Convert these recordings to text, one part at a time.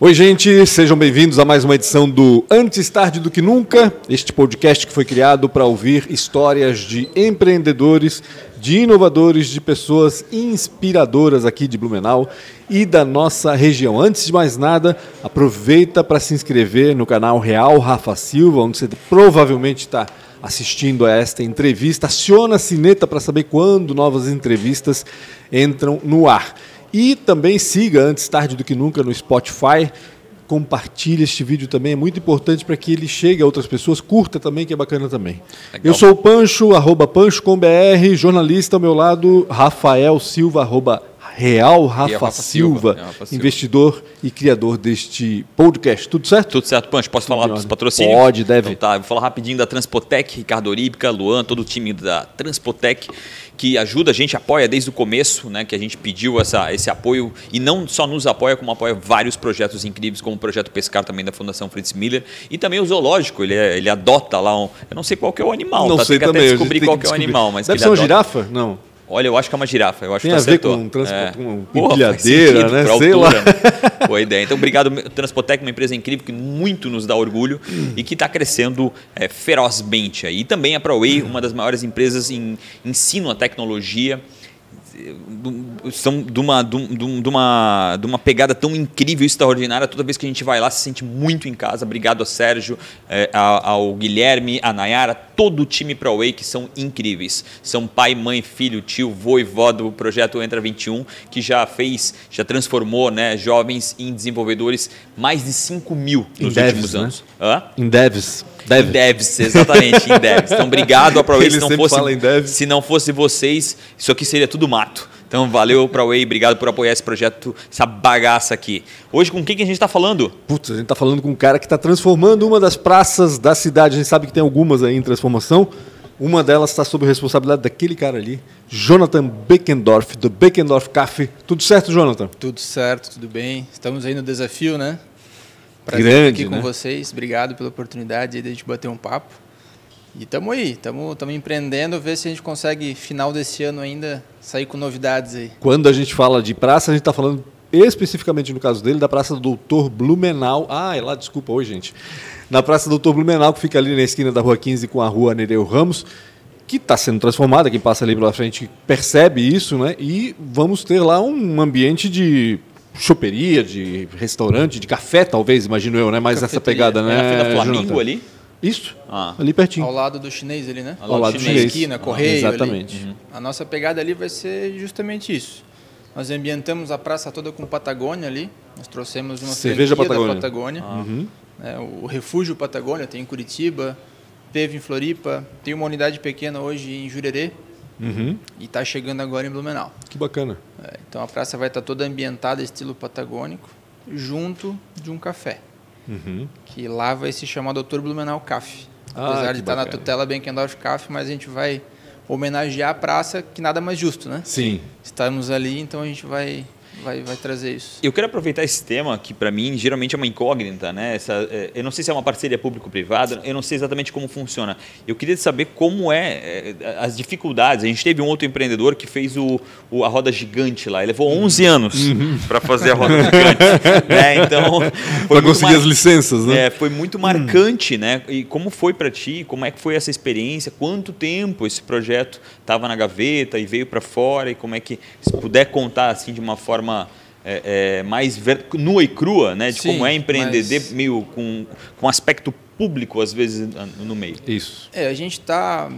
Oi, gente, sejam bem-vindos a mais uma edição do Antes Tarde do Que Nunca, este podcast que foi criado para ouvir histórias de empreendedores, de inovadores, de pessoas inspiradoras aqui de Blumenau e da nossa região. Antes de mais nada, aproveita para se inscrever no canal Real Rafa Silva, onde você provavelmente está assistindo a esta entrevista. Aciona a sineta para saber quando novas entrevistas entram no ar. E também siga antes tarde do que nunca no Spotify. Compartilhe este vídeo também, é muito importante para que ele chegue a outras pessoas. Curta também, que é bacana também. Legal. Eu sou o Pancho, arroba Pancho com BR, jornalista ao meu lado, Rafael Silva, arroba Real Rafa, Real Rafa Silva, Silva Rafa investidor e criador deste podcast. Tudo certo? Tudo certo, Pancho. Posso Tudo falar dos patrocínios? Pode, deve. Então, tá, vou falar rapidinho da Transpotec, Ricardo Oríbica, Luan, todo o time da Transpotec que ajuda a gente, apoia desde o começo, né, que a gente pediu essa, esse apoio e não só nos apoia, como apoia vários projetos incríveis, como o projeto Pescar também da Fundação Fritz Miller e também o zoológico, ele, é, ele adota lá um, eu não sei qual que é o animal, não tá? sei tem também, até descobrir qual que, é o animal, mas Deve ser uma girafa? Não. Olha, eu acho que é uma girafa. Eu acho Tem que a ver acertou. com, trans... é. com empilhadeira, né? Sei altura, lá. Né? Boa ideia. Então, obrigado, Transpotec, uma empresa incrível que muito nos dá orgulho e que está crescendo é, ferozmente. Aí. E também a ProWay, uma das maiores empresas em ensino à tecnologia são de uma, de, uma, de uma pegada tão incrível e extraordinária. Toda vez que a gente vai lá, se sente muito em casa. Obrigado a Sérgio, é, ao Guilherme, a Nayara, todo o time ProWay que são incríveis. São pai, mãe, filho, tio, vô e vó do projeto Entra 21, que já fez, já transformou né, jovens em desenvolvedores mais de 5 mil nos últimos né? anos. Né? Em devs. Dev. Em devs, exatamente, em devs. Então, obrigado a ProWay. Se não, fosse, se não fosse vocês, isso aqui seria tudo mato. Então, valeu ProWay, obrigado por apoiar esse projeto, essa bagaça aqui. Hoje, com quem que a gente está falando? Putz, a gente está falando com um cara que está transformando uma das praças da cidade. A gente sabe que tem algumas aí em transformação. Uma delas está sob a responsabilidade daquele cara ali, Jonathan Beckendorf, do Beckendorf Café. Tudo certo, Jonathan? Tudo certo, tudo bem. Estamos aí no desafio, né? Prazer Grande, aqui né? com vocês. Obrigado pela oportunidade de a gente bater um papo. E estamos aí, estamos empreendendo, ver se a gente consegue, final desse ano ainda, sair com novidades aí. Quando a gente fala de praça, a gente está falando especificamente no caso dele, da Praça do Doutor Blumenau. Ah, é lá, desculpa, oi, gente. Na Praça do Doutor Blumenau, que fica ali na esquina da Rua 15 com a Rua Nereu Ramos, que está sendo transformada, quem passa ali pela frente percebe isso, né? E vamos ter lá um ambiente de choperia, de restaurante, de café, talvez, imagino eu, né? Mais essa pegada, né? É na Flamingo Jonathan? ali? Isso, ah. ali pertinho. Ao lado do chinês ali, né? Ao, Ao lado do chinês. esquina, ah, correio Exatamente. Uhum. A nossa pegada ali vai ser justamente isso. Nós ambientamos a praça toda com Patagônia ali. Nós trouxemos uma Cerveja Patagônia. da Patagônia. Ah. Uhum. É, o Refúgio Patagônia tem em Curitiba, teve em Floripa, tem uma unidade pequena hoje em Jurerê, Uhum. E está chegando agora em Blumenau. Que bacana. É, então a praça vai estar tá toda ambientada estilo patagônico, junto de um café. Uhum. Que lá vai se chamar Dr. Blumenau Café. Ah, Apesar de estar tá na tutela Benkendorf Café, mas a gente vai homenagear a praça, que nada mais justo, né? Sim. Estamos ali, então a gente vai vai, vai trazer isso. Eu quero aproveitar esse tema que para mim geralmente é uma incógnita, né? Essa, é, eu não sei se é uma parceria público-privada, eu não sei exatamente como funciona. Eu queria saber como é, é as dificuldades. A gente teve um outro empreendedor que fez o, o a roda gigante lá. Ele levou 11 anos uhum. para fazer a roda gigante. né? Então para conseguir mar... as licenças, né? É, foi muito marcante, hum. né? E como foi para ti? Como é que foi essa experiência? Quanto tempo esse projeto estava na gaveta e veio para fora? E como é que se puder contar assim de uma forma forma é, é, mais ver, nua e crua, né? De Sim, como é empreender mas... meio com, com aspecto público, às vezes, no meio. Isso. É, a gente está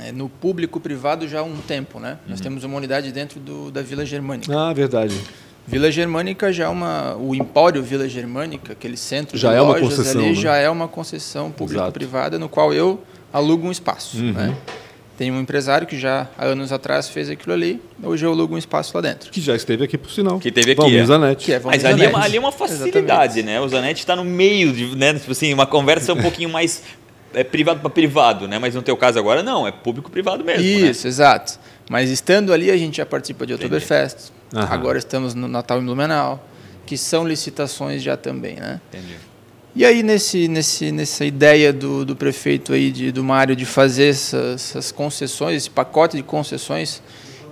é, no público privado já há um tempo, né? Uhum. Nós temos uma unidade dentro do, da Vila Germânica. Ah, verdade. Vila Germânica já é uma. O Empório Vila Germânica, aquele centro já de é lojas uma concessão, ali, né? já é uma concessão público-privada, no qual eu alugo um espaço. Uhum. Né? Tem um empresário que já há anos atrás fez aquilo ali, hoje eu alugo um espaço lá dentro. Que já esteve aqui, por sinal. Que teve aqui. Valmir é. Zanetti. Que é Mas ali é, uma, ali é uma facilidade, Exatamente. né? O Zanetti está no meio, de, né? Tipo assim, uma conversa um pouquinho mais é, privado para privado, né? Mas no teu caso agora não, é público-privado mesmo. Né? Isso, né? exato. Mas estando ali, a gente já participa de Oktoberfest. Agora estamos no Natal em Blumenau, que são licitações já também, né? Entendi. E aí, nesse, nesse, nessa ideia do, do prefeito aí, de, do Mário, de fazer essas, essas concessões, esse pacote de concessões,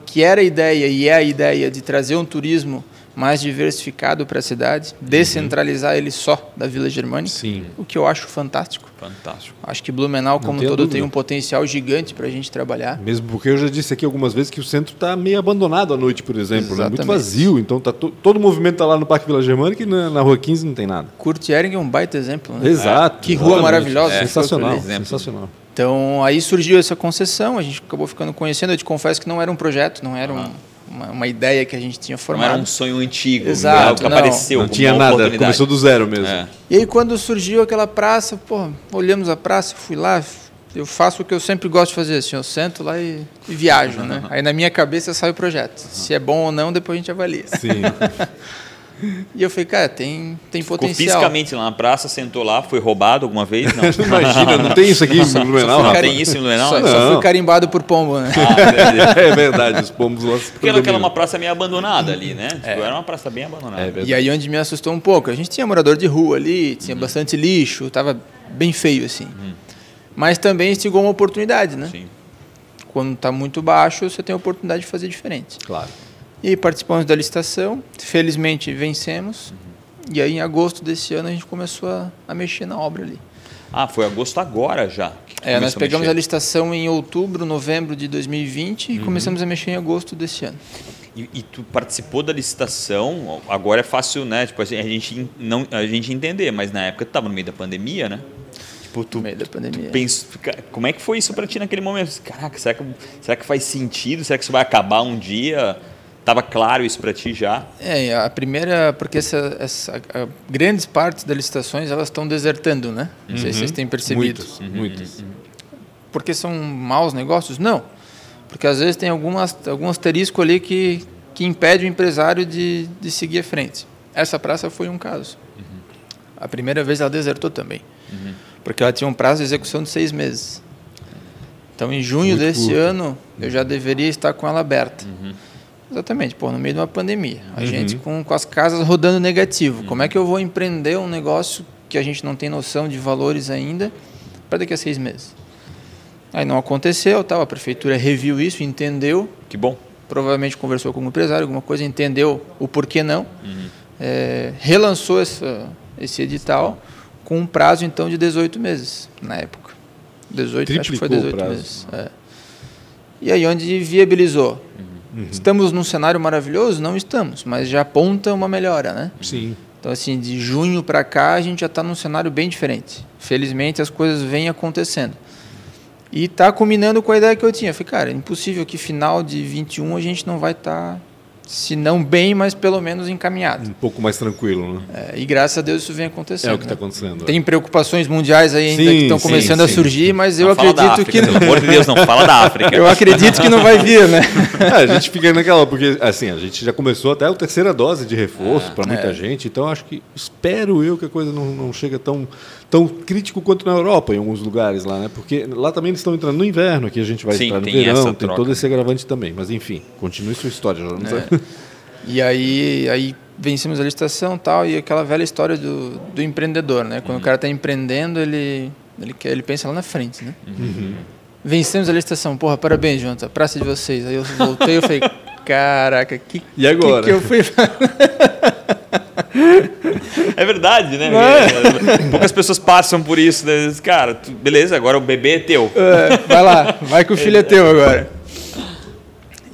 que era a ideia e é a ideia de trazer um turismo mais diversificado para a cidade, descentralizar ele só da Vila Germânica, Sim. o que eu acho fantástico. Fantástico. Acho que Blumenau, como todo, dúvida. tem um potencial gigante para a gente trabalhar. Mesmo porque eu já disse aqui algumas vezes que o centro está meio abandonado à noite, por exemplo. né? Muito vazio. Então tá to- todo o movimento está lá no Parque Vila Germânica e na, na Rua 15 não tem nada. Kurt Ehring é um baita exemplo. Né? Exato. Que rua exatamente. maravilhosa. É. Sensacional. Sensacional. Então aí surgiu essa concessão, a gente acabou ficando conhecendo. Eu te confesso que não era um projeto, não era um- uma, uma ideia que a gente tinha Não formado. era um sonho antigo, Exato, né? algo que não. apareceu. Não tinha nada. Começou do zero mesmo. É. E aí quando surgiu aquela praça, pô, olhamos a praça, fui lá, eu faço o que eu sempre gosto de fazer, assim, eu sento lá e, e viajo, né? Aí na minha cabeça sai o projeto. Se é bom ou não, depois a gente avalia. Sim. E eu falei, cara, tem, tem Ficou potencial. fisicamente lá na praça, sentou lá, foi roubado alguma vez? Não. Imagina, não tem isso aqui em Blumenau, Não tem isso em Blumenau? Só, só fui carimbado por pombo, né? Ah. É verdade, os pombos lá se Porque era aquela uma praça meio abandonada ali, né? Tipo, Era uma praça bem abandonada. É. E aí onde me assustou um pouco, a gente tinha morador de rua ali, tinha bastante lixo, tava bem feio assim. Mas também instigou uma oportunidade, né? Sim. Quando está muito baixo, você tem a oportunidade de fazer diferente. Claro. E aí participamos da licitação, felizmente vencemos. E aí em agosto desse ano a gente começou a, a mexer na obra ali. Ah, foi agosto agora já. que É, nós a pegamos a mexer. licitação em outubro, novembro de 2020 Uhum. e começamos a mexer em agosto desse ano. E, e tu participou da licitação, agora é fácil, né? Tipo, assim, a gente não a gente entender, mas na época tu tava no meio da pandemia, né? Tipo, tu, No meio da pandemia. pensa, como é que foi isso para ti naquele momento? Caraca, será que, será que faz sentido? Será que isso vai acabar um dia? Tava claro isso para ti já? É, a primeira, porque essa, essa- a- grandes partes das licitações elas estão desertando, né? Não sei se vocês têm percebido. Muitas, muitas. Porque são maus negócios? Não. Porque às vezes tem algumas, algum asterisco ali que, que impede o empresário de, de seguir à frente. Essa praça foi um caso. A primeira vez ela desertou também. Porque ela tinha um prazo de execução de seis meses. Então, em junho Muito desse curta. ano, eu já deveria estar com ela aberta. Exatamente, pô, no meio de uma pandemia. A gente com, com as casas rodando negativo. Como é que eu vou empreender um negócio que a gente não tem noção de valores ainda para daqui a seis meses? Aí não aconteceu, tal, a prefeitura reviu isso, entendeu, Que bom. provavelmente conversou com o empresário, alguma coisa, entendeu o porquê não, é, relançou essa, esse edital com um prazo então de 18 meses na época. 18, acho que foi Triplicou o 18 prazo. meses. é. E aí onde viabilizou? Estamos num cenário maravilhoso? Não estamos, mas já aponta uma melhora, né? Sim. Então, assim, de junho para cá, a gente já está num cenário bem diferente. Felizmente, as coisas vêm acontecendo. E está combinando com a ideia que eu tinha. Eu falei, cara, é impossível que final de 21 a gente não vai estar, se não bem, mas pelo menos encaminhado. Um pouco mais tranquilo, né? É, e graças a Deus isso vem acontecendo. É o que está né? acontecendo. Tem preocupações mundiais aí ainda Sim, que estão sim, começando a sim. surgir, mas eu Não acredito África, que Pelo amor de Deus, não fala da África. eu acredito que não vai vir, né? É, a gente fica naquela, porque assim, a gente já começou até a terceira dose de reforço para muita É. gente, então acho que espero eu que a coisa não, não chega tão, tão crítico quanto na Europa, em alguns lugares lá, né? Porque lá também eles estão entrando no inverno, aqui a gente vai Sim, entrar no tem verão, essa tem troca. todo esse agravante também. Mas enfim, continue sua história, já não É. E aí, aí vencemos a licitação e tal, e aquela velha história do, do empreendedor, né? Quando o cara está empreendendo, ele, ele, quer, ele pensa lá na frente, né? Vencemos a licitação. Porra, parabéns, Jonathan. Praça de vocês. Aí eu voltei e falei, caraca, que, E agora? que, que eu fui É verdade, né? é? Poucas pessoas passam por isso. Né? Cara, tu- beleza, agora o bebê é teu. É, vai lá, vai que o filho é teu agora.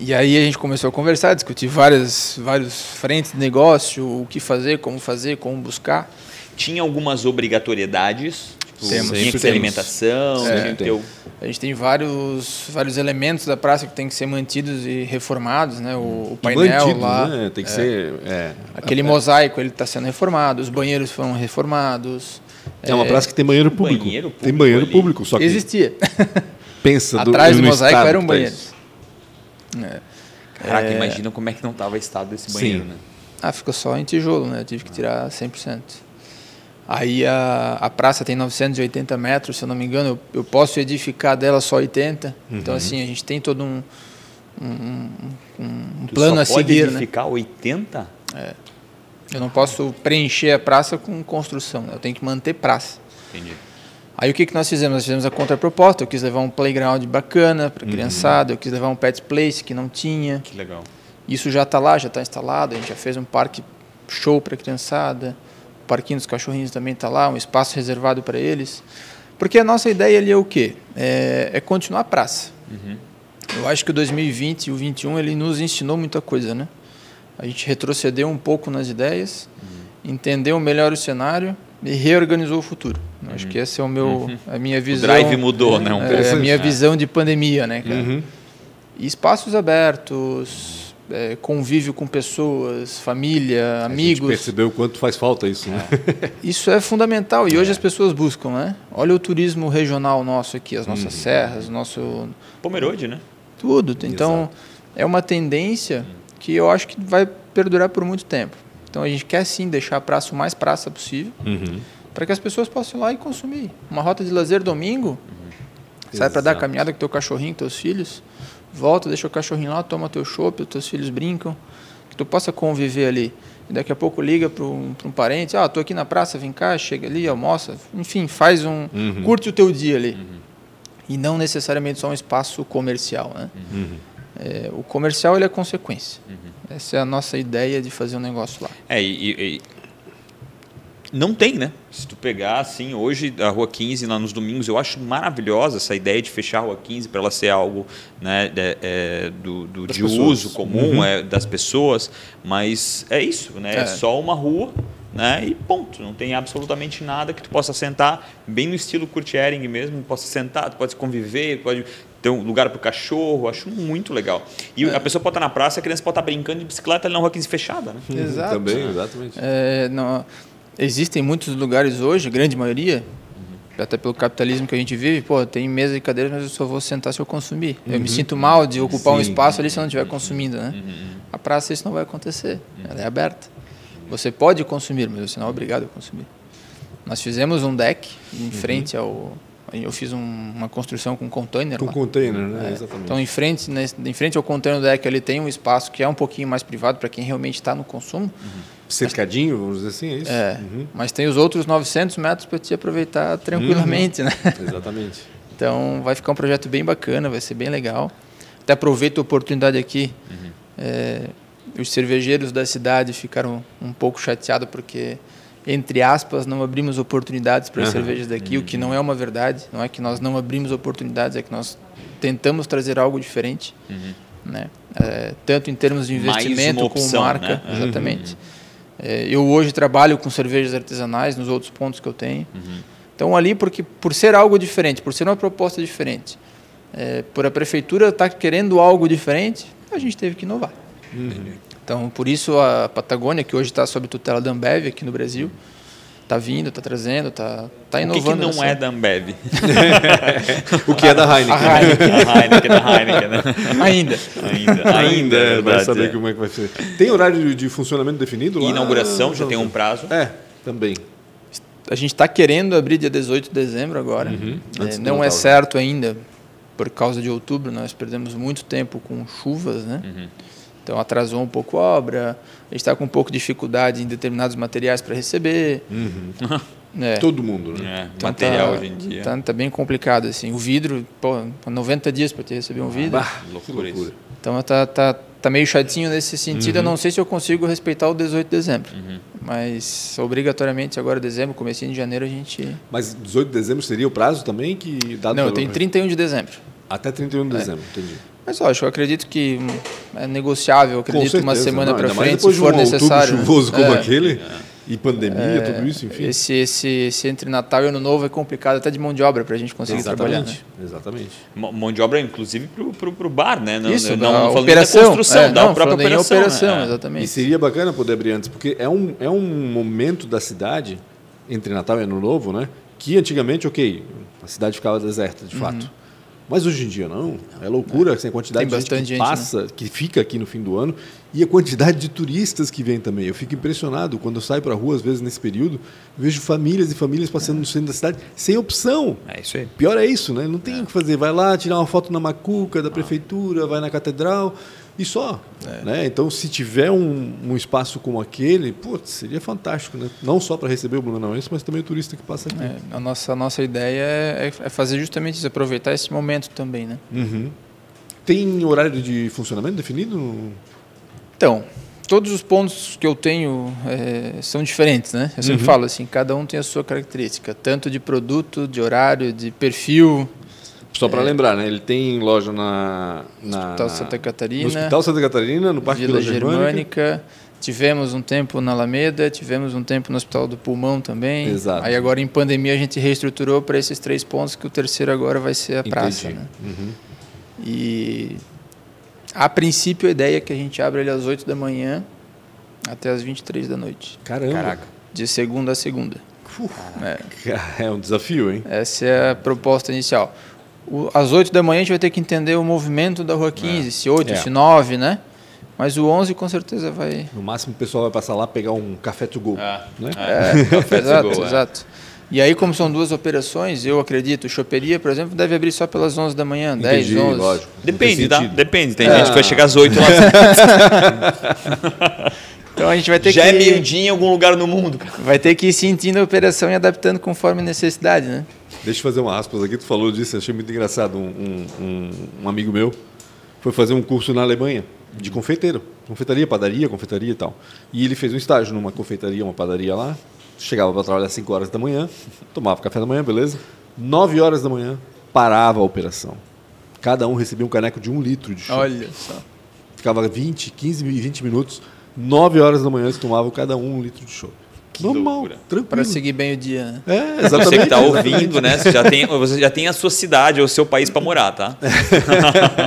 E aí a gente começou a conversar, discutir várias, vários frentes de negócio, o que fazer, como fazer, como buscar. Tinha algumas obrigatoriedades. Temos. Tinha que ter alimentação, É, tinha que tem. ter o... A gente tem vários, vários elementos da praça que tem que ser mantidos e reformados, né? O, o E painel mantido, lá, né? Tem que ser. É, aquele mosaico, ele está sendo reformado, os banheiros foram reformados. é uma praça que tem banheiro público. banheiro tem público banheiro ali. público, só que Existia. pensa do, Atrás do mosaico estado era um banheiro. É. Caraca, imagina como é que não tava o estado desse banheiro, Sim. né? Ah, ficou só em tijolo, né? Eu tive que tirar 100%. Aí a, a praça tem 980 metros, se eu não me engano, eu, eu posso edificar dela só 80. Então, Uhum. assim, a gente tem todo um, um, um- plano a pode seguir, né? edificar 80? Eu não posso preencher a praça com construção, né? eu tenho que manter praça. Entendi. Aí o que, que nós fizemos? Nós fizemos a contraproposta, eu quis levar um playground bacana para criançada, eu quis levar um pet place que não tinha. Que legal. Isso já está lá, já está instalado. A gente já fez um parque show para a criançada. O parquinho dos cachorrinhos também está lá, um espaço reservado para eles. Porque a nossa ideia ali é o quê? É, é continuar a praça. Uhum. Eu acho que o 2020 e o 2021 ele nos ensinou muita coisa, né? A gente retrocedeu um pouco nas ideias, uhum. entendeu melhor o cenário e reorganizou o futuro. Uhum. Acho que essa é o meu, uhum. a minha visão. O drive mudou, né? Um é, a minha visão de pandemia, né, cara? Uhum. E espaços abertos, é, convívio com pessoas, família, amigos. A gente percebeu o quanto faz falta isso, né? É. Isso é fundamental e hoje é. as pessoas buscam, né? Olha o turismo regional nosso aqui, as nossas uhum. serras, nosso Pomerode, né? Tudo. Então Exato. é uma tendência que eu acho que vai perdurar por muito tempo. Então a gente quer sim deixar a praça o mais praça possível, uhum. para que as pessoas possam ir lá e consumir. Uma rota de lazer domingo, uhum. sai para dar caminhada com teu cachorrinho, teus filhos, volta, deixa o cachorrinho lá, toma teu chopp, teus filhos brincam, que tu possa conviver ali. E daqui a pouco liga para um, um parente, ah, tô aqui na praça, vem cá, chega ali, almoça, enfim, faz um, uhum. curte o teu dia ali. Uhum. E não necessariamente só um espaço comercial, né? Uhum. É, o comercial ele é consequência. Uhum. Essa é a nossa ideia de fazer um negócio lá. É, e, e, não tem, né? Se tu pegar assim, hoje a Rua 15 lá nos domingos, eu acho maravilhosa essa ideia de fechar a Rua 15 para ela ser algo né, de, é, do, do de pessoas. uso comum uhum. é, das pessoas, mas é isso, né? É. é só uma rua né? E ponto. Não tem absolutamente nada que tu possa sentar, bem no estilo Kurt Ehring mesmo, possa sentar, tu pode conviver, pode ter um lugar para o cachorro, acho muito legal. E é. a pessoa pode estar na praça, a criança pode estar brincando de bicicleta ali na rua 15 fechada, né? Exato. Também, exatamente. É, não, existem muitos lugares hoje, grande maioria, uhum. até pelo capitalismo que a gente vive, pô, tem mesa e cadeira, mas eu só vou sentar se eu consumir. Uhum. Eu me uhum. sinto mal de ocupar Sim. um espaço ali se eu não estiver consumindo, né? Uhum. A praça isso não vai acontecer, ela é aberta. Você pode consumir, mas você não é obrigado a consumir. Nós fizemos um deck em uhum. frente ao. Eu fiz um, uma construção com container. Com lá. container, né? É. Exatamente. Então, em frente, né, em frente ao container deck, ele tem um espaço que é um pouquinho mais privado para quem realmente está no consumo. Uhum. Cercadinho, vamos dizer assim, é isso? É. Uhum. Mas tem os outros 900 metros para te aproveitar tranquilamente, uhum. né? Exatamente. Então, vai ficar um projeto bem bacana, vai ser bem legal. Até aproveito a oportunidade aqui. Uhum. É, os cervejeiros da cidade ficaram um pouco chateados porque, entre aspas, não abrimos oportunidades para as uhum. cervejas daqui, uhum. o que não é uma verdade. Não é que nós não abrimos oportunidades, é que nós tentamos trazer algo diferente. Uhum. Né? É, tanto em termos de investimento opção, como marca. Né? Exatamente. Uhum. É, eu hoje trabalho com cervejas artesanais nos outros pontos que eu tenho. Uhum. Então, ali, porque por ser algo diferente, por ser uma proposta diferente, é, por a prefeitura estar tá querendo algo diferente, a gente teve que inovar. Uhum. Então, por isso a Patagônia, que hoje está sob tutela da Ambev aqui no Brasil, está vindo, está trazendo, está tá inovando. O que, que não nessa... é da Ambev? o que é da Heineken? A Heineken. a Heineken da Heineken, né? Ainda. Ainda. Ainda, é, vai saber é. como é que vai ser. Tem horário de funcionamento definido lá? Inauguração, já tem um prazo. É, também. A gente está querendo abrir dia 18 de dezembro agora. Uhum. É, não é certo ainda, por causa de outubro, nós perdemos muito tempo com chuvas, né? Uhum. Então atrasou um pouco a obra, a gente está com um pouco de dificuldade em determinados materiais para receber. Uhum. É. Todo mundo, né? É, então material tá, hoje em dia. Está tá bem complicado, assim. O vidro, pô, 90 dias para te receber um vidro. Bah, loucura, loucura. Então tá, tá, tá meio chatinho nesse sentido. Uhum. Eu não sei se eu consigo respeitar o 18 de dezembro. Uhum. Mas obrigatoriamente agora dezembro, comecinho de janeiro a gente. Mas 18 de dezembro seria o prazo também que dado Não, tem 31 de dezembro. Até 31 de é. dezembro, entendi. Mas lógico, eu acredito que é negociável, eu acredito certeza, uma semana para frente, se for de um necessário. chuvoso como é. aquele, e pandemia, é, tudo isso, enfim. Esse, esse, esse entre Natal e Ano Novo é complicado até de mão de obra para a gente conseguir Exatamente. trabalhar. Né? Exatamente. Mão de obra, inclusive, para o bar, né? Não, isso, não, não operação, da construção, é, da não, própria operação. operação né? exatamente. E seria bacana poder abrir antes, porque é um, é um momento da cidade, entre Natal e Ano Novo, né? Que antigamente, ok, a cidade ficava deserta, de uhum. fato. Mas hoje em dia não. É loucura assim, a quantidade Tem de gente que gente, passa, né? que fica aqui no fim do ano e a quantidade de turistas que vem também. Eu fico impressionado quando eu saio para a rua, às vezes nesse período, vejo famílias e famílias passando no centro da cidade sem opção. É isso aí. Pior é isso, né? Não tem é. o que fazer. Vai lá tirar uma foto na macuca da prefeitura, vai na catedral e só. É. Né? Então, se tiver um, um espaço como aquele, putz, seria fantástico, né? Não só para receber o Blumenauense, mas também o turista que passa aqui. É, a, nossa, a nossa ideia é, é, fazer justamente isso, aproveitar esse momento também, né? Uhum. Tem horário de funcionamento definido? Então, todos os pontos que eu tenho é, são diferentes, né? Eu sempre Uhum. falo assim, cada um tem a sua característica, tanto de produto, de horário, de perfil. Só para lembrar, né? Ele tem loja na, na Hospital Santa Catarina, no Hospital Santa Catarina, no Parque Vila Vila Germânica. Germânica. Tivemos um tempo na Alameda, tivemos um tempo no Hospital do Pulmão também. Exato. Aí agora em pandemia a gente reestruturou para esses três pontos, que o terceiro agora vai ser a praça. Entendi. Né? Uhum. E a princípio a ideia é que a gente abra ele às 8 da manhã até às 23 da noite, Caramba. Caraca. de segunda a segunda. É, É um desafio, hein? essa é a proposta inicial. O, às 8 da manhã a gente vai ter que entender o movimento da rua 15, se 8, É. se 9, né? Mas o 11 com certeza vai. No máximo o pessoal vai passar lá pegar um café to go. Ah, Né? é. Café to exato, go, é. exato. E aí, como são duas operações, eu acredito, choperia, por exemplo, deve abrir só pelas 11 da manhã, 10, Entendi, 11. lógico. Depende, tem tá? Depende. Tem É. gente que vai chegar às 8 lá. Então a gente vai ter Já que é meio-dia em algum lugar no mundo, cara. vai ter que ir sentindo a operação e adaptando conforme necessidade, né? Deixa eu fazer uma aspas aqui. Tu falou disso, achei muito engraçado. Um, um- um- amigo meu foi fazer um curso na Alemanha de confeiteiro. Confeitaria, padaria, confeitaria e tal. E ele fez um estágio numa confeitaria, uma padaria lá. Chegava para trabalhar às 5 horas da manhã, tomava café da manhã, beleza? 9 horas da manhã, parava a operação. Cada um recebia um caneco de um litro de chopp. Olha só. Ficava 20, 15, 20 minutos. 9 horas da manhã eles tomavam cada um um litro de chopp. Que Normal, loucura. tranquilo. Para seguir bem o dia, né? É, exatamente. Você que está ouvindo, né? Você já, tem, você já tem a sua cidade ou o seu país para morar, tá?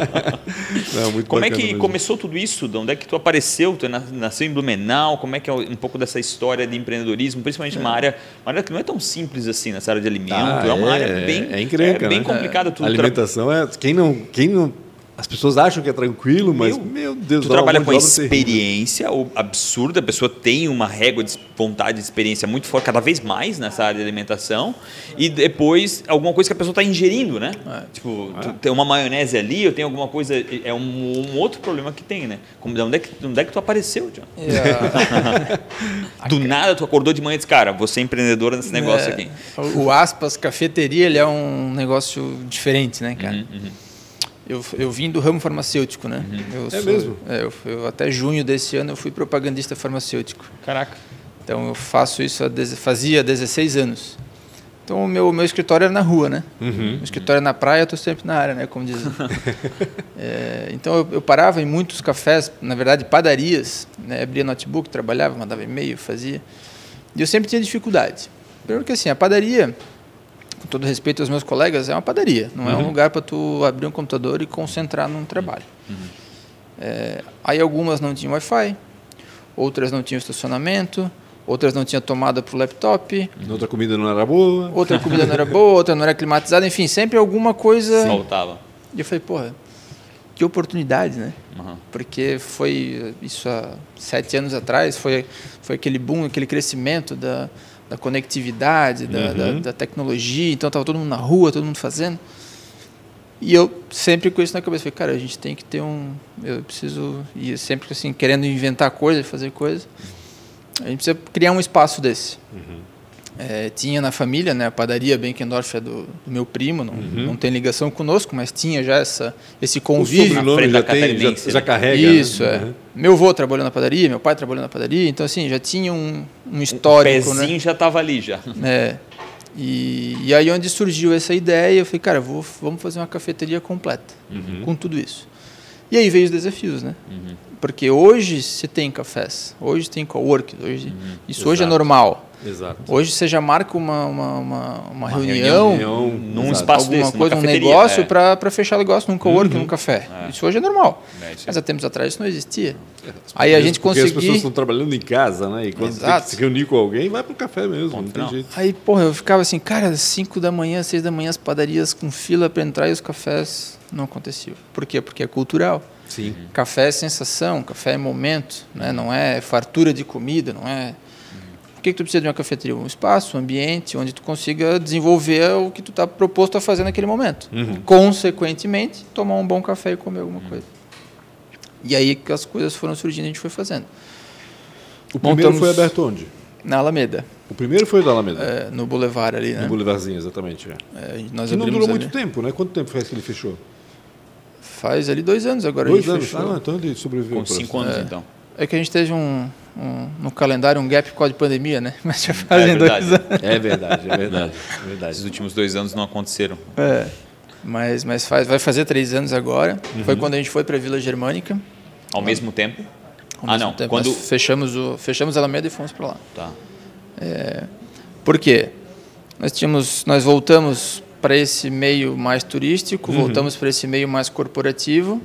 Não, muito Como é que mesmo. começou tudo isso? De onde é que tu apareceu? Tu na- nasceu em Blumenau? Como é que é um pouco dessa história de empreendedorismo? Principalmente uma área, uma área que não é tão simples assim, nessa área de alimento. Ah, é uma é, área bem, é encrenca, é bem né? complicada. Tu, A tra- alimentação é. Quem não, quem não. As pessoas acham que é tranquilo, mas, Meu, meu Deus Tu trabalha com terrível. experiência o- absurda, a pessoa tem uma régua de vontade de experiência muito forte, cada vez mais nessa área de alimentação, e depois alguma coisa que a pessoa está ingerindo, né? Tipo, tu tem uma maionese ali, eu tenho alguma coisa. É um, um outro problema que tem, né? Como, de onde, é que, de onde é que tu apareceu, John? E a- Do nada tu acordou de manhã e disse, cara, vou ser empreendedora nesse negócio É, aqui. O, o aspas cafeteria ele é um negócio diferente, né, cara? Uhum, Eu, eu vim do ramo farmacêutico, né? Eu É mesmo? é, eu, eu- até junho desse ano eu fui propagandista farmacêutico. Caraca. Então eu faço isso fazia 16 anos. Então o meu, meu escritório era na rua, né? Uhum. O escritório é na praia, eu estou sempre na área, né? Como dizem. É, então eu, eu parava em muitos cafés, na verdade padarias, né? abria notebook, trabalhava, mandava e-mail, fazia. E eu sempre tinha dificuldade. Primeiro que assim, a padaria, com todo respeito aos meus colegas, é uma padaria. Não é um lugar para tu abrir um computador e concentrar num trabalho. É, aí algumas não tinham Wi-Fi, outras não tinham estacionamento, outras não tinham tomada para o laptop, Outra comida não era boa. outra comida não era boa, outra não era climatizada, enfim, sempre alguma coisa. Faltava. E eu falei, porra, que oportunidade, né? Uhum. Porque foi isso há sete anos atrás, foi, foi aquele boom, aquele crescimento da, da conectividade, da, da, da tecnologia. Então estava todo mundo na rua, todo mundo fazendo. E eu sempre com isso na cabeça, falei, cara, a gente tem que ter um. Eu preciso. E sempre assim, querendo inventar coisas, fazer coisas. A gente precisa criar um espaço desse. É, tinha na família, né, a padaria Benkendorf é do, do meu primo, não, não tem ligação conosco, mas tinha já essa, esse O convívio. sobrenome frente já, tem, já, catarinense, já né? carrega. né? Isso, é. Uhum. Meu avô trabalhou na padaria, meu pai trabalhou na padaria, então assim, já tinha um, um O histórico, pezinho né? já estava ali já. É. E, e aí onde surgiu essa ideia, eu falei, cara, vou, vamos fazer uma cafeteria completa, com tudo isso. E aí veio os desafios, né? Porque hoje se tem cafés, hoje tem coworking, hoje, isso hoje é Exato. normal. Exato. Hoje você já marca uma, uma, uma, uma reunião, reunião, num exato. espaço alguma desse, coisa, um negócio é. para fechar negócio num coworking, num café. Isso hoje é normal. É, Mas há tempos atrás isso não existia. Aí a gente Porque as pessoas conseguiu. estão trabalhando em casa, né? E quando tem Exato. que se reunir com alguém, vai para o café mesmo, não tem final. jeito. Aí, porra, eu ficava assim, cara, 5 da manhã, 6 da manhã, as padarias com fila para entrar e os cafés não aconteciam. Por quê? Porque é cultural. Sim. Café é sensação, café é momento, né? não é fartura de comida, não é. Por que, que tu precisa de uma cafeteria? Um espaço, um ambiente onde tu consiga desenvolver o que tu está proposto a fazer naquele momento. Consequentemente, tomar um bom café e comer alguma coisa. E aí que as coisas foram surgindo e a gente foi fazendo. O primeiro Montamos- foi aberto onde? Na Alameda, O primeiro foi da Alameda. é, no Boulevard ali, né? No Boulevardzinho, exatamente. É. É, nós Que não durou ali. muito tempo, né? Quanto tempo faz que ele fechou? Faz ali dois anos agora Dois a anos. fechou. Ah, então ele sobreviveu. Com cinco anos, É. então. É que a gente teve um, um, no calendário um gap por causa de pandemia, né? Mas já É fazem verdade. dois anos. É verdade, é verdade. é verdade. Esses últimos dois anos não aconteceram. É. Mas, mas faz, vai fazer três anos agora. Uhum. Foi quando a gente foi para a Vila Germânica. Ao mesmo tempo? Ao ah, mesmo não. tempo. Quando. Nós fechamos, o, fechamos a Alameda e fomos para lá. Tá. Por quê? Nós, tínhamos, nós voltamos para esse meio mais turístico, voltamos para esse meio mais corporativo.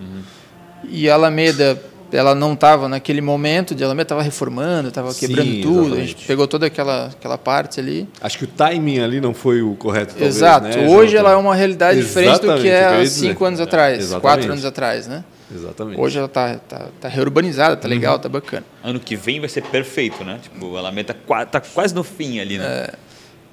E a Alameda, ela não estava naquele momento de Alameda, estava reformando, estava Sim, quebrando tudo. A exatamente. gente pegou toda aquela, aquela parte ali. Acho que o timing ali não foi o correto, talvez, Exato. né, Hoje ela é uma realidade diferente do que é há cinco anos atrás, Exatamente. quatro anos atrás, né? Exatamente. Hoje ela está tá, tá reurbanizada, tá Uhum. legal, tá bacana. Ano que vem vai ser perfeito, né? Tipo, a Alameda tá, tá quase no fim ali, né?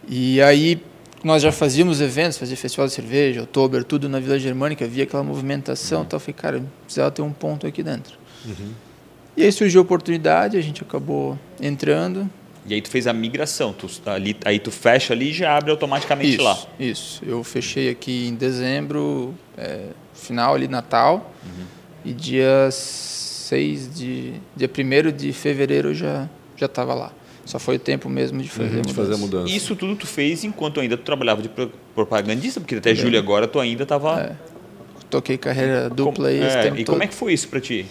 E aí nós já fazíamos eventos, fazia festival de cerveja, outubro, tudo na Vila Germânica, via aquela movimentação, Uhum. então eu falei, cara, precisava ter um ponto aqui dentro. E aí surgiu a oportunidade, a gente acabou entrando. E aí tu fez a migração. Tu, ali, aí tu fecha ali e já abre automaticamente Isso, lá. isso. Eu fechei aqui em dezembro, é, final ali, Natal, Uhum. e dia 6 de... dia 1 de fevereiro eu já já estava lá. Só foi o tempo mesmo de fazer, Uhum, a de fazer a mudança. Isso tudo tu fez enquanto ainda tu trabalhava de pro- propagandista, porque até julho agora tu ainda estava. É, Toquei carreira dupla aí esse é, tempo E todo. como é que foi isso para ti?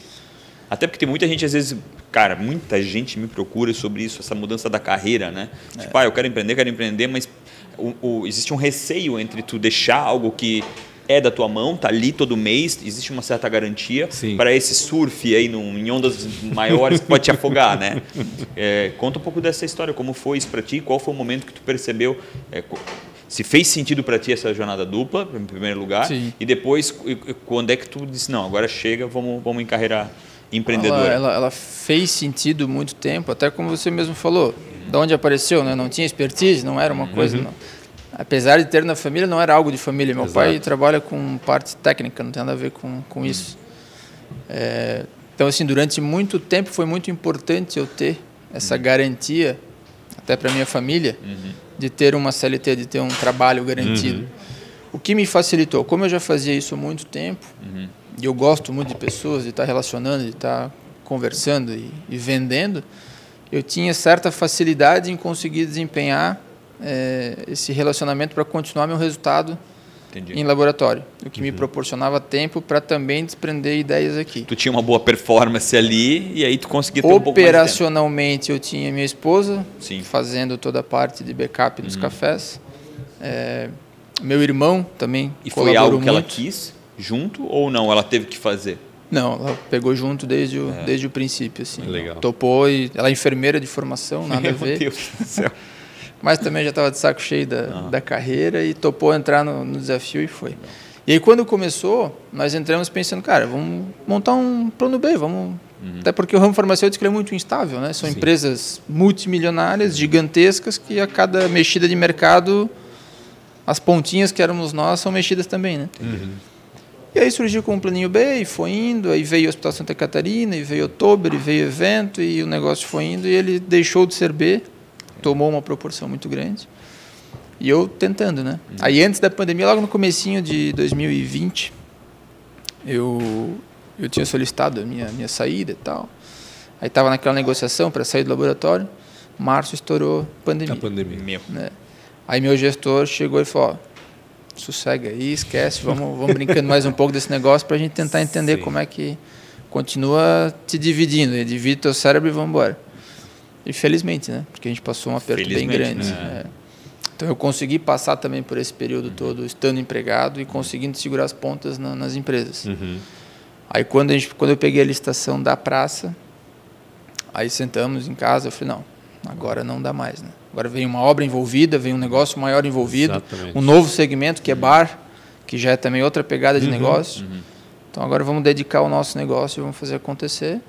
Até porque tem muita gente, às vezes, cara, muita gente me procura sobre isso, essa mudança da carreira, né? É. Tipo, ah, eu quero empreender, quero empreender, mas o, o- existe um receio entre tu deixar algo que é da tua mão, tá ali todo mês, existe uma certa garantia para esse surf aí num, em ondas maiores que pode te afogar, né? É, conta um pouco dessa história, como foi isso para ti, qual foi o momento que tu percebeu é, se fez sentido para ti essa jornada dupla, em primeiro lugar, Sim. e depois quando é que tu disse não, agora chega, vamos vamos encarreirar empreendedora. Ela, ela, ela fez sentido muito tempo, até como você mesmo falou, de onde apareceu, né? Não tinha expertise, não era uma coisa. Não. Apesar de ter na família, não era algo de família. Meu pai Exato. trabalha com parte técnica, não tem nada a ver com, com isso. É, então, assim, durante muito tempo foi muito importante eu ter essa garantia, até para minha família, de ter uma CLT, de ter um trabalho garantido. O que me facilitou, como eu já fazia isso há muito tempo, e eu gosto muito de pessoas, de estar relacionando, de estar conversando e, e vendendo, eu tinha certa facilidade em conseguir desempenhar eh, esse relacionamento para continuar meu resultado Entendi. em laboratório, o que me proporcionava tempo para também desprender ideias aqui. Tu tinha uma boa performance ali e aí tu conseguia ter um pouco mais. Operacionalmente, eu tinha minha esposa Sim. Uhum. fazendo toda a parte de backup dos cafés. Eh, meu irmão também E foi algo que ela quis junto ou não? Ela teve que fazer? Não, ela pegou junto desde o, É. desde o princípio, assim. Legal. Topou e ela é enfermeira de formação, nada a Meu ver. Deus do céu. Mas também já estava de saco cheio da, da carreira e topou entrar no, no desafio e foi. E aí quando começou, nós entramos pensando, cara, vamos montar um plano B, vamos... Até porque o ramo farmacêutico é muito instável, né? São empresas multimilionárias, gigantescas, que a cada mexida de mercado, as pontinhas que éramos nós são mexidas também, né? E aí surgiu com um planinho B e foi indo, aí veio o Hospital Santa Catarina, e veio outubro, e veio evento, e o negócio foi indo, e ele deixou de ser B, tomou uma proporção muito grande. E eu tentando, né? Aí antes da pandemia, logo no comecinho de 2020, eu, eu tinha solicitado a minha, minha saída e tal. Aí estava naquela negociação para sair do laboratório, março estourou pandemia. A pandemia. Né? Aí meu gestor chegou e falou, ó, sossega aí, esquece, vamos, vamos brincando mais um pouco desse negócio para a gente tentar entender Sim. como é que continua te dividindo, e divide teu cérebro e vamos embora. E felizmente, né? Porque a gente passou um aperto bem grande. né? é. Então eu consegui passar também por esse período todo estando empregado e conseguindo segurar as pontas na- nas empresas. Uhum. Aí quando, a gente, quando eu peguei a licitação da praça, aí sentamos em casa, eu falei, não, agora não dá mais, né? Agora vem uma obra envolvida, vem um negócio maior envolvido, Exatamente. um novo segmento que é bar, que já é também outra pegada de negócio. Então agora vamos dedicar o nosso negócio e vamos fazer acontecer.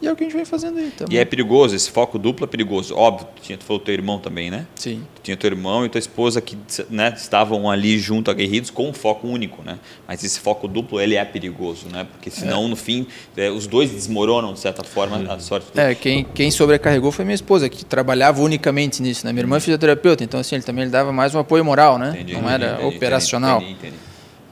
E é o que a gente vem fazendo aí. Tamo... E é perigoso, esse foco duplo é perigoso. Óbvio, tu, tinha, tu falou teu irmão também, né? Sim. Tu tinha teu irmão e tua esposa que né, estavam ali junto, aguerridos, com um foco único, né? Mas esse foco duplo, ele é perigoso, né? Porque senão, no fim, é, os dois desmoronam, de certa forma, a sorte do... É, quem, quem sobrecarregou foi minha esposa, que trabalhava unicamente nisso. Né? Minha irmã é fisioterapeuta, então assim, ele também ele dava mais um apoio moral, né? Entendi, Não era entendi, entendi, operacional. entendi, entendi.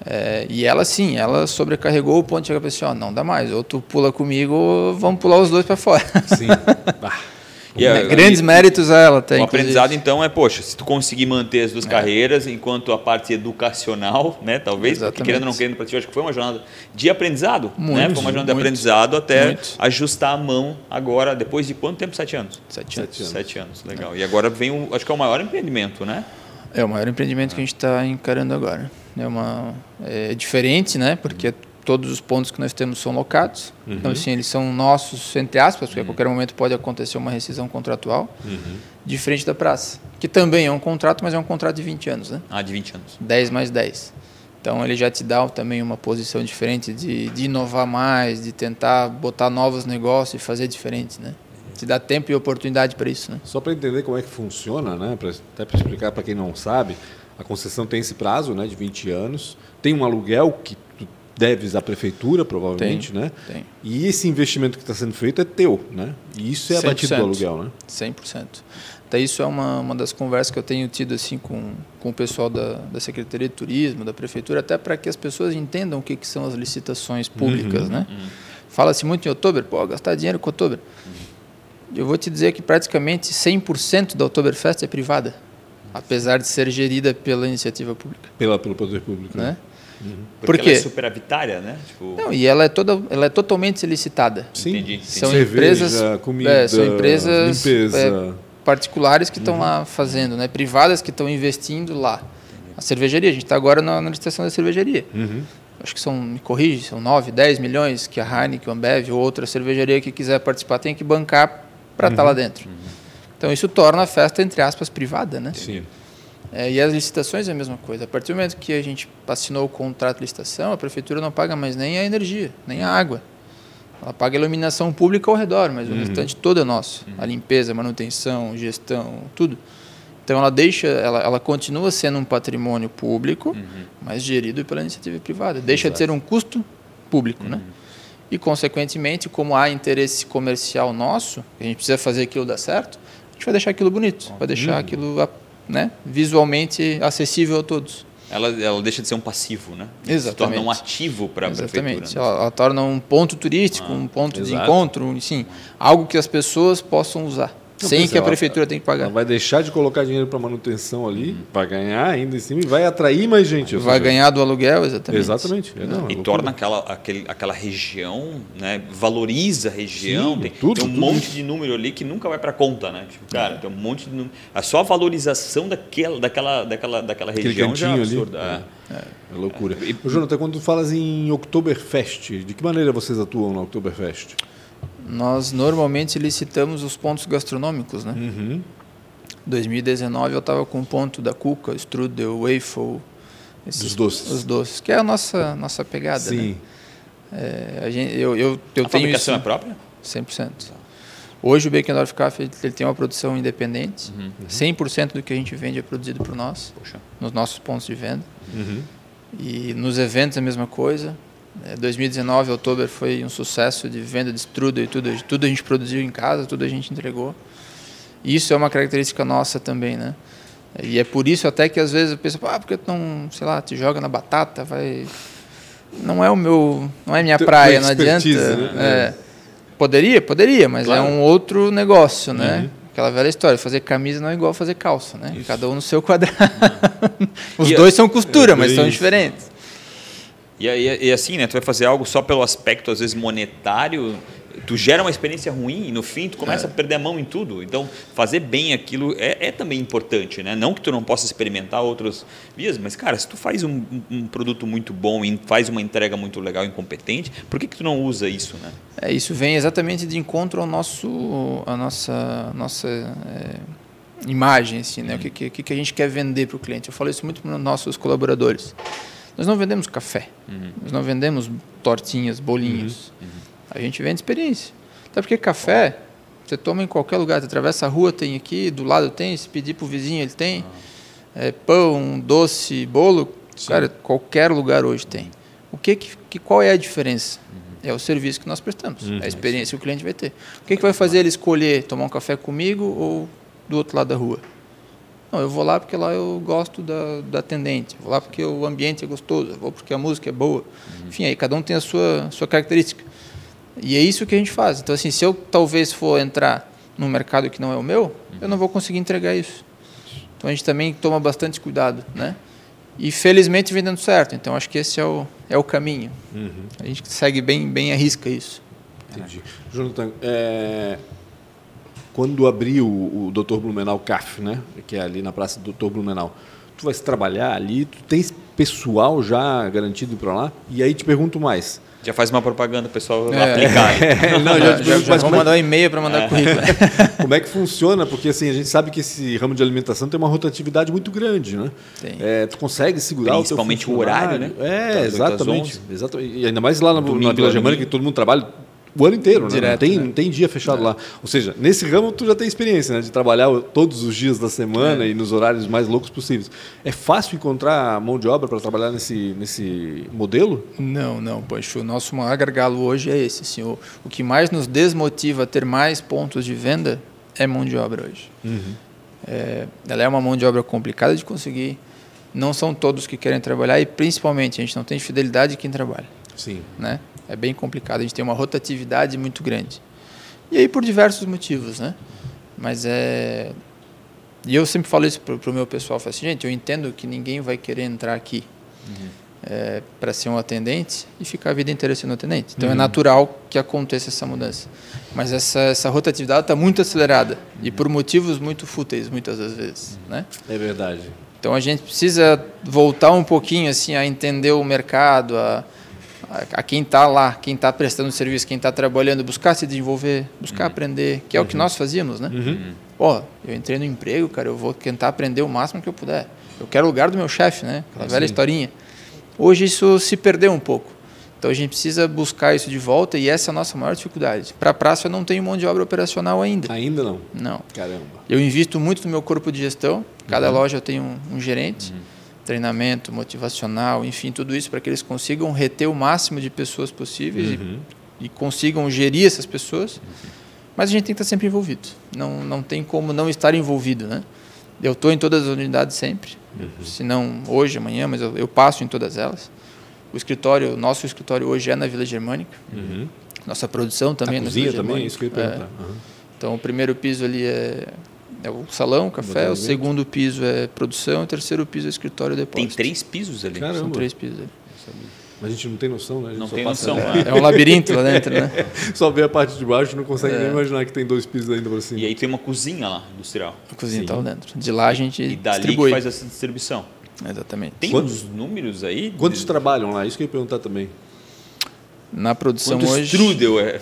É, e ela sim, ela sobrecarregou o ponto de chegar para assim, ó, não dá mais, ou tu pula comigo ou vamos pular os dois para fora. Sim. E, é, Grandes e, méritos a ela tem. O aprendizado, então, é, poxa, se tu conseguir manter as duas é. carreiras, enquanto a parte educacional, né, talvez, porque querendo ou não querendo para ti, acho que foi uma jornada de aprendizado, muito, né? Foi uma jornada muito, de aprendizado até muito. ajustar a mão agora, depois de quanto tempo? Sete anos? Sete anos. Sete anos, legal. É. E agora vem, o, acho que é o maior empreendimento, né? É o maior empreendimento que a gente está encarando agora. É, uma, é diferente, né? Porque todos os pontos que nós temos são locados. Uhum. Então, assim, eles são nossos, entre aspas, porque uhum. a qualquer momento pode acontecer uma rescisão contratual, uhum. diferente da praça, que também é um contrato, mas é um contrato de 20 anos, né? Ah, de 20 anos. 10 mais 10. Então, ele já te dá também uma posição diferente de, de inovar mais, de tentar botar novos negócios e fazer diferente, né? Te dá tempo e oportunidade para isso, né? Só para entender como é que funciona, né? Pra, até para explicar para quem não sabe, a concessão tem esse prazo, né, de 20 anos. Tem um aluguel que deves à prefeitura, provavelmente, tem, né? Tem. E esse investimento que está sendo feito é teu, né? E isso é abatido do aluguel, né? 100%. Até isso é uma, uma das conversas que eu tenho tido assim com, com o pessoal da, da Secretaria de Turismo, da Prefeitura, até para que as pessoas entendam o que, que são as licitações públicas, uhum, né? Uhum. Fala-se muito em outubro, pô, gastar dinheiro com outubro. Uhum. Eu vou te dizer que praticamente 100% da Oktoberfest é privada, apesar de ser gerida pela iniciativa pública. Pela, pelo poder público, né? né? Uhum. Porque Por ela é superavitária, né? Tipo... Não, e ela é, toda, ela é totalmente licitada. Sim, entendi, entendi. São Cerveja, empresas, comida, é, são empresas limpeza. É, particulares que estão uhum. lá fazendo, né? privadas que estão investindo lá. A cervejaria, a gente está agora na, na licitação da cervejaria. Uhum. Acho que são, me corrige, são 9, 10 milhões que a Heineken, a Ambev ou outra cervejaria que quiser participar tem que bancar para estar tá lá uhum. dentro. Então isso torna a festa, entre aspas, privada, né? Sim. É, e as licitações é a mesma coisa. A partir do momento que a gente assinou o contrato de licitação, a prefeitura não paga mais nem a energia, nem a água. Ela paga a iluminação pública ao redor, mas uhum. o restante todo é nosso. Uhum. A limpeza, manutenção, gestão, tudo. Então ela deixa, ela, ela continua sendo um patrimônio público, uhum. mas gerido pela iniciativa privada. Deixa Exato. de ser um custo público, né? Uhum. E consequentemente, como há interesse comercial nosso, a gente precisa fazer aquilo dar certo, a gente vai deixar aquilo bonito, vai deixar aquilo né, visualmente acessível a todos. Ela, ela deixa de ser um passivo, né? Exatamente. Se torna um ativo para a prefeitura. Exatamente. Né? Ela, ela, torna um ponto turístico, ah, um ponto exato. de encontro, enfim, algo que as pessoas possam usar. Não, sem que a prefeitura tenha que pagar. Ela vai deixar de colocar dinheiro para manutenção ali, uhum. vai ganhar ainda em cima e vai atrair mais gente. Vai ganhar do aluguel, exatamente. Exatamente. É, não, e torna aquela, aquele, aquela região, né, valoriza a região. Sim, tem, tudo, tem um tudo monte isso. de número ali que nunca vai para conta, né? Tipo, cara, tem um monte de número. A só a valorização daquela, daquela, daquela, daquela região já é absurda. Ali. É. É. é loucura. E, Jonathan, quando tu falas em Oktoberfest, de que maneira vocês atuam na Oktoberfest? Nós normalmente licitamos os pontos gastronômicos, né? Uhum. 2019 eu estava com o ponto da Cuca, Strudel, Waffle, esses, os doces. Os doces, que é a nossa nossa pegada, Sim. né? É, a gente, eu eu, eu a tenho fabricação isso, é própria? 100%. Hoje o Beckendorf Café ele tem uma produção independente. Uhum. 100% do que a gente vende é produzido por nós, Poxa. nos nossos pontos de venda. Uhum. E nos eventos a mesma coisa. 2019, é, outubro, foi um sucesso de venda de strudel e tudo. Tudo a gente produziu em casa, tudo a gente entregou. Isso é uma característica nossa também, né? E é por isso até que às vezes eu penso, ah, porque tu não, sei lá, te joga na batata, vai... Não é o meu, não é minha praia, não adianta. Né? É, poderia, poderia, mas é claro. é um outro negócio, né? Uhum. Aquela velha história, fazer camisa não é igual fazer calça, né? Isso. Cada um no seu quadrado. Uhum. Os e dois são costura, é, mas são diferentes. E, e, e, assim, né? Tu vai fazer algo só pelo aspecto, às vezes, monetário, tu gera uma experiência ruim e no fim tu começa é. a perder a mão em tudo. Então, fazer bem aquilo é, é, também importante, né? Não que tu não possa experimentar outras vias, mas, cara, se tu faz um, um, produto muito bom e faz uma entrega muito legal e competente, por que, que tu não usa isso, né? É, isso vem exatamente de encontro ao nosso, a nossa, nossa é, imagem, assim, né? Uhum. O que, que, que a gente quer vender para o cliente. Eu falo isso muito para os nossos colaboradores. Nós não vendemos café, uhum. nós não vendemos tortinhas, bolinhos. Uhum. Uhum. A gente vende experiência. Até porque café, você toma em qualquer lugar, você atravessa a rua, tem aqui, do lado tem, se pedir para o vizinho, ele tem. É, pão, doce, bolo, Sim. cara, qualquer lugar hoje tem. O que, que qual é a diferença? Uhum. É o serviço que nós prestamos, uhum. é a experiência que o cliente vai ter. O que, que vai fazer ele escolher tomar um café comigo ou do outro lado da rua? Não, eu vou lá porque lá eu gosto da, da atendente, vou lá porque o ambiente é gostoso, vou porque a música é boa. Uhum. Enfim, aí cada um tem a sua, sua característica. E é isso que a gente faz. Então, assim, se eu talvez for entrar num mercado que não é o meu, uhum. eu não vou conseguir entregar isso. Então, a gente também toma bastante cuidado, né? E felizmente vem dando certo. Então, acho que esse é o, é o caminho. Uhum. A gente segue bem, bem a risca isso. Entendi. Jonathan, é, quando abriu o, o Dr. Blumenau CAF, né, que é ali na Praça do Dr. Blumenau, tu vai trabalhar ali, tu tens pessoal já garantido para lá? E aí te pergunto mais. Já faz uma propaganda, o pessoal é. aplicar. É, não, já, já, já vou mandar um e-mail para mandar é. currículo. como é que funciona? Porque assim, a gente sabe que esse ramo de alimentação tem uma rotatividade muito grande, né? Tem. É, tu consegue segurar Principalmente o, o horário, né? É, exatamente, exatamente. E ainda mais lá na, na Vila Germânica, que todo mundo trabalha o ano inteiro, Direto, né? Não tem, né? não tem dia fechado é. lá. Ou seja, nesse ramo tu já tem experiência, né? De trabalhar todos os dias da semana é. e nos horários mais loucos possíveis. É fácil encontrar mão de obra para trabalhar nesse, nesse modelo? Não, não, poxa, o nosso maior gargalo hoje é esse. Assim, o, o que mais nos desmotiva a ter mais pontos de venda é mão de obra hoje. Uhum. É, ela é uma mão de obra complicada de conseguir. Não são todos que querem trabalhar e, principalmente, a gente não tem fidelidade de quem trabalha. Sim. Né? É bem complicado, a gente tem uma rotatividade muito grande. E aí por diversos motivos, né? Mas é... E eu sempre falo isso para o meu pessoal, falo assim, gente, eu entendo que ninguém vai querer entrar aqui uhum. é, para ser um atendente e ficar a vida inteira sendo atendente. Então é uhum. é natural que aconteça essa mudança. Mas essa, essa rotatividade está muito acelerada uhum. e por motivos muito fúteis, muitas das vezes, né? É verdade. Então a gente precisa voltar um pouquinho assim a entender o mercado, a a quem está lá, quem está prestando serviço, quem está trabalhando, buscar se desenvolver, buscar uhum. aprender, que é uhum. o que uhum. nós fazíamos, né? Uhum. Ó, eu entrei no emprego, cara, eu vou tentar aprender o máximo que eu puder. Eu quero o lugar do meu chefe, né? Aquela velha historinha. Hoje isso se perdeu um pouco. Então a gente precisa buscar isso de volta e essa é a nossa maior dificuldade. Para a praça eu não tenho mão de obra operacional ainda. Ainda não? Não. Caramba. Eu invisto muito no meu corpo de gestão. Cada uhum. loja eu tenho um, um gerente. Uhum treinamento motivacional, enfim, tudo isso para que eles consigam reter o máximo de pessoas possíveis uhum. e, e, consigam gerir essas pessoas. Uhum. Mas a gente tem que estar sempre envolvido. Não, não tem como não estar envolvido, né? Eu estou em todas as unidades sempre, uhum. se não hoje, amanhã, mas eu, eu, passo em todas elas. O escritório, nosso escritório hoje é na Vila Germânica. Uhum. Nossa produção também a é na Vila Germânica. Também, isso que eu ia perguntar. É. Então, o primeiro piso ali é é o salão, o café, o segundo piso é produção, o terceiro piso é escritório e depósito. Tem três pisos ali? Caramba. São três pisos ali. Mas a gente não tem noção, né? não tem noção. É. é um labirinto lá dentro, né? Só vê a parte de baixo não consegue é. nem imaginar que tem dois pisos ainda por cima. E aí tem uma cozinha lá, industrial. A cozinha está lá dentro. De lá a gente E dali distribui. que faz essa distribuição. Exatamente. Tem Quantos números aí? Quantos de... trabalham lá? Isso que eu ia perguntar também. Na produção Quanto hoje. Strudel é.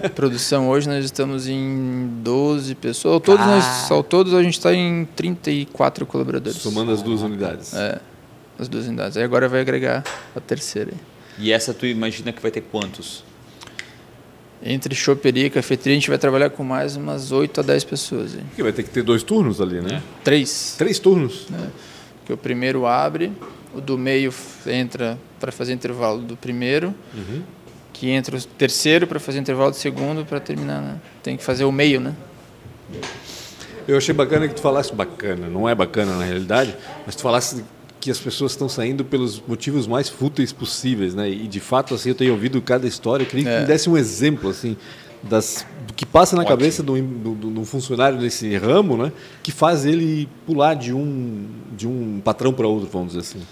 Na produção hoje nós estamos em 12 pessoas. Ao todos, ah. nós, ao todos a gente está em 34 colaboradores. Somando as duas unidades. É, as duas unidades. Aí agora vai agregar a terceira. E essa tu imagina que vai ter quantos? Entre choperia e cafeteria a gente vai trabalhar com mais umas 8 a 10 pessoas. Hein? Que vai ter que ter dois turnos ali, né? É. Três. Três turnos? É. Porque o primeiro abre, o do meio entra para fazer intervalo do primeiro, uhum. que entra o terceiro para fazer intervalo do segundo para terminar. Né? Tem que fazer o meio, né? Eu achei bacana que tu falasse bacana, não é bacana na realidade, mas tu falasse que as pessoas estão saindo pelos motivos mais fúteis possíveis, né? E de fato assim eu tenho ouvido cada história, eu queria que é. me desse um exemplo assim das do que passa na Ótimo. cabeça de um funcionário desse ramo, né? Que faz ele pular de um de um patrão para outro, vamos dizer assim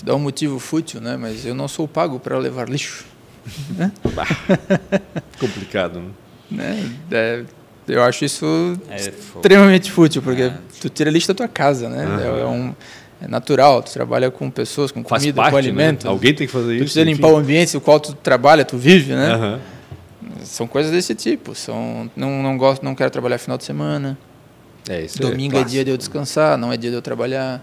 te dá um motivo fútil, né? Mas eu não sou pago para levar lixo. Né? Complicado, né? né? É, eu acho isso é extremamente fútil, porque é. tu tira lixo da tua casa, né? Uhum. É, um, é natural, tu trabalha com pessoas, com Faz comida, parte, com né? alimento. Né? Alguém tem que fazer tu isso. Tu precisa limpar o ambiente no qual tu trabalha, tu vive, né? Uhum. São coisas desse tipo. São, não, não gosto, não quero trabalhar final de semana. É, isso Domingo é, é dia de eu descansar, não é dia de eu trabalhar.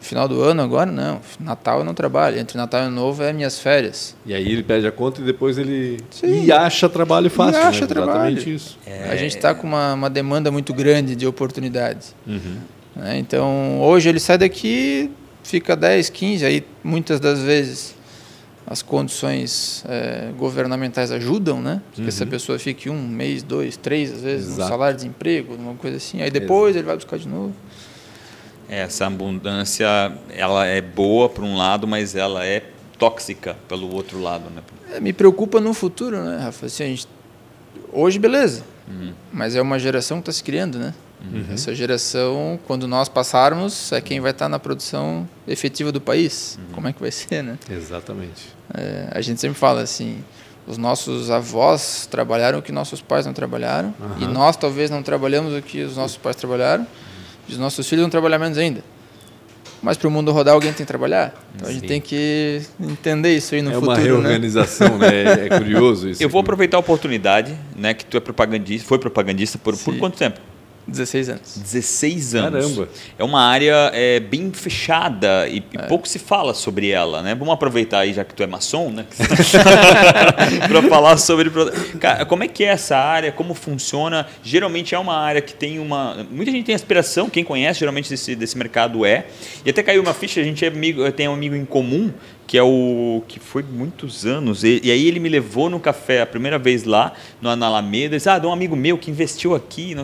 Final do ano agora não. Natal eu não trabalho. Entre Natal e Ano Novo é minhas férias. E aí ele pede a conta e depois ele Sim. e acha trabalho fácil. E acha né? trabalho. Exatamente isso. É... A gente está com uma, uma demanda muito grande de oportunidades. Uhum. Né? Então hoje ele sai daqui, fica 10, 15, aí muitas das vezes as condições é, governamentais ajudam, né? Que Uhum. essa pessoa fique um mês, dois, três, às vezes, Exato. no salário de desemprego, uma coisa assim. Aí depois ele vai buscar de novo. Essa abundância, ela é boa por um lado, mas ela é tóxica pelo outro lado, né? É, me preocupa no futuro, né, Rafa? Assim, a gente, hoje, beleza. Uhum. Mas é uma geração que está se criando, né? Essa geração, quando nós passarmos, é quem vai estar na produção efetiva do país. Uhum. Como é que vai ser, né? Exatamente. É, a gente sempre fala assim, os nossos avós trabalharam o que nossos pais não trabalharam e Aham. nós talvez não trabalhamos o que os nossos pais trabalharam e os nossos filhos vão trabalhar menos ainda. Mas para o mundo rodar alguém tem que trabalhar. Então a gente Sim. tem que entender isso aí no é futuro, uma né? reorganização, né? É, é curioso isso. Eu vou aproveitar a oportunidade, né, que tu é propagandista, foi propagandista por, por Sim. quanto tempo? 16 anos. 16 anos. Caramba. É uma área é, bem fechada e, e pouco se fala sobre ela, né? Vamos aproveitar aí, já que tu é maçom, né? para falar sobre. Cara, como é que é essa área? Como funciona? Geralmente é uma área que tem uma. Muita gente tem aspiração, quem conhece geralmente desse, desse mercado é. E até caiu uma ficha, a gente é amigo, tem um amigo em comum que é o que foi muitos anos. E, e aí ele me levou no café a primeira vez lá, no, na Alameda, e disse, ah, de um amigo meu que investiu aqui.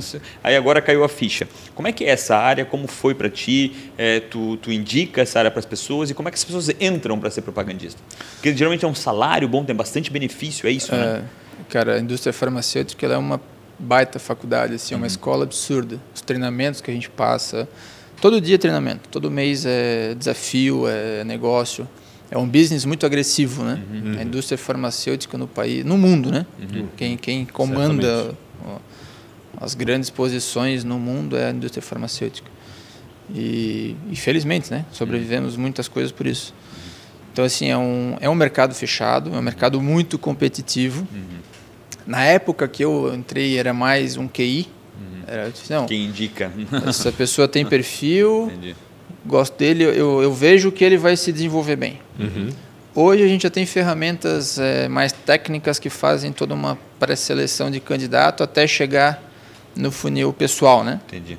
Aí agora caiu a ficha. Como é que é essa área? Como foi para ti? É, tu, tu indica essa área para as pessoas? E como é que as pessoas entram para ser propagandista? Porque geralmente é um salário bom, tem bastante benefício, é isso, né? É, cara, a indústria farmacêutica ela é uma baita faculdade, assim, é uma escola absurda. Os treinamentos que a gente passa, todo dia é treinamento, todo mês é desafio, é negócio. É um business muito agressivo, né? A indústria farmacêutica no país, no mundo, né? Quem, quem comanda as grandes posições no mundo é a indústria farmacêutica. E, infelizmente, né? Sobrevivemos muitas coisas por isso. Então, assim, é um, é um mercado fechado, é um mercado muito competitivo. Na época que eu entrei, era mais um QI. Era, não, Quem indica? essa pessoa tem perfil, Entendi. Gosto dele, eu, eu vejo que ele vai se desenvolver bem. Uhum. Hoje a gente já tem ferramentas eh, mais técnicas que fazem toda uma pré-seleção de candidato até chegar no funil pessoal, né? Entendi.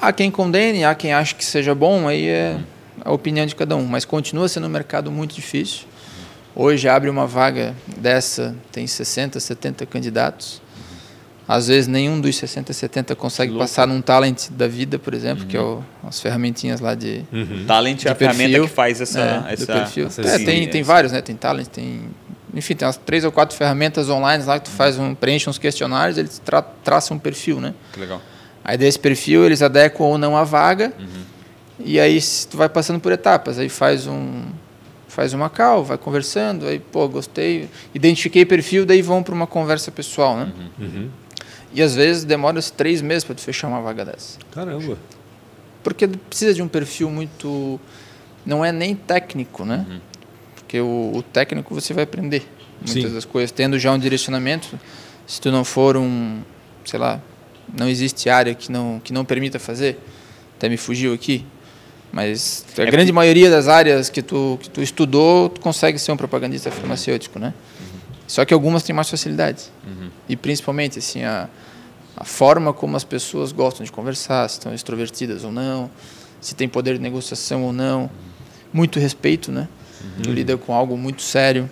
Há quem condene, há quem ache que seja bom, aí é a opinião de cada um. Mas continua sendo um mercado muito difícil. Hoje abre uma vaga dessa, tem 60, 70 candidatos. Às vezes nenhum dos 60, 70 consegue louco. passar num talent da vida, por exemplo, que é o, as ferramentinhas lá de, Uhum. Talent é de a ferramenta perfil. que faz essa. é, do essa perfil. essa É, tem, tem vários, né? Tem talent, tem. Enfim, tem umas três ou quatro ferramentas online lá que tu faz um, preenche uns questionários, eles tra traçam um perfil, né? Que legal. Aí desse perfil eles adequam ou não a vaga. E aí se tu vai passando por etapas, aí faz um faz uma call, vai conversando, aí pô, gostei, identifiquei perfil, daí vão para uma conversa pessoal, né? Uhum. E às vezes demora-se três meses para tu fechar uma vaga dessa. Caramba. Porque precisa de um perfil muito não é nem técnico, né? Porque o, o técnico você vai aprender muitas Sim. das coisas, tendo já um direcionamento, se tu não for um, sei lá, não existe área que não que não permita fazer. Até me fugiu aqui. Mas a É grande porque- maioria das áreas que tu, que tu estudou, tu consegue ser um propagandista farmacêutico, né? Só que algumas têm mais facilidade. E principalmente assim a, a forma como as pessoas gostam de conversar, se estão extrovertidas ou não, se tem poder de negociação ou não. Muito respeito, né? Tu lida com algo muito sério.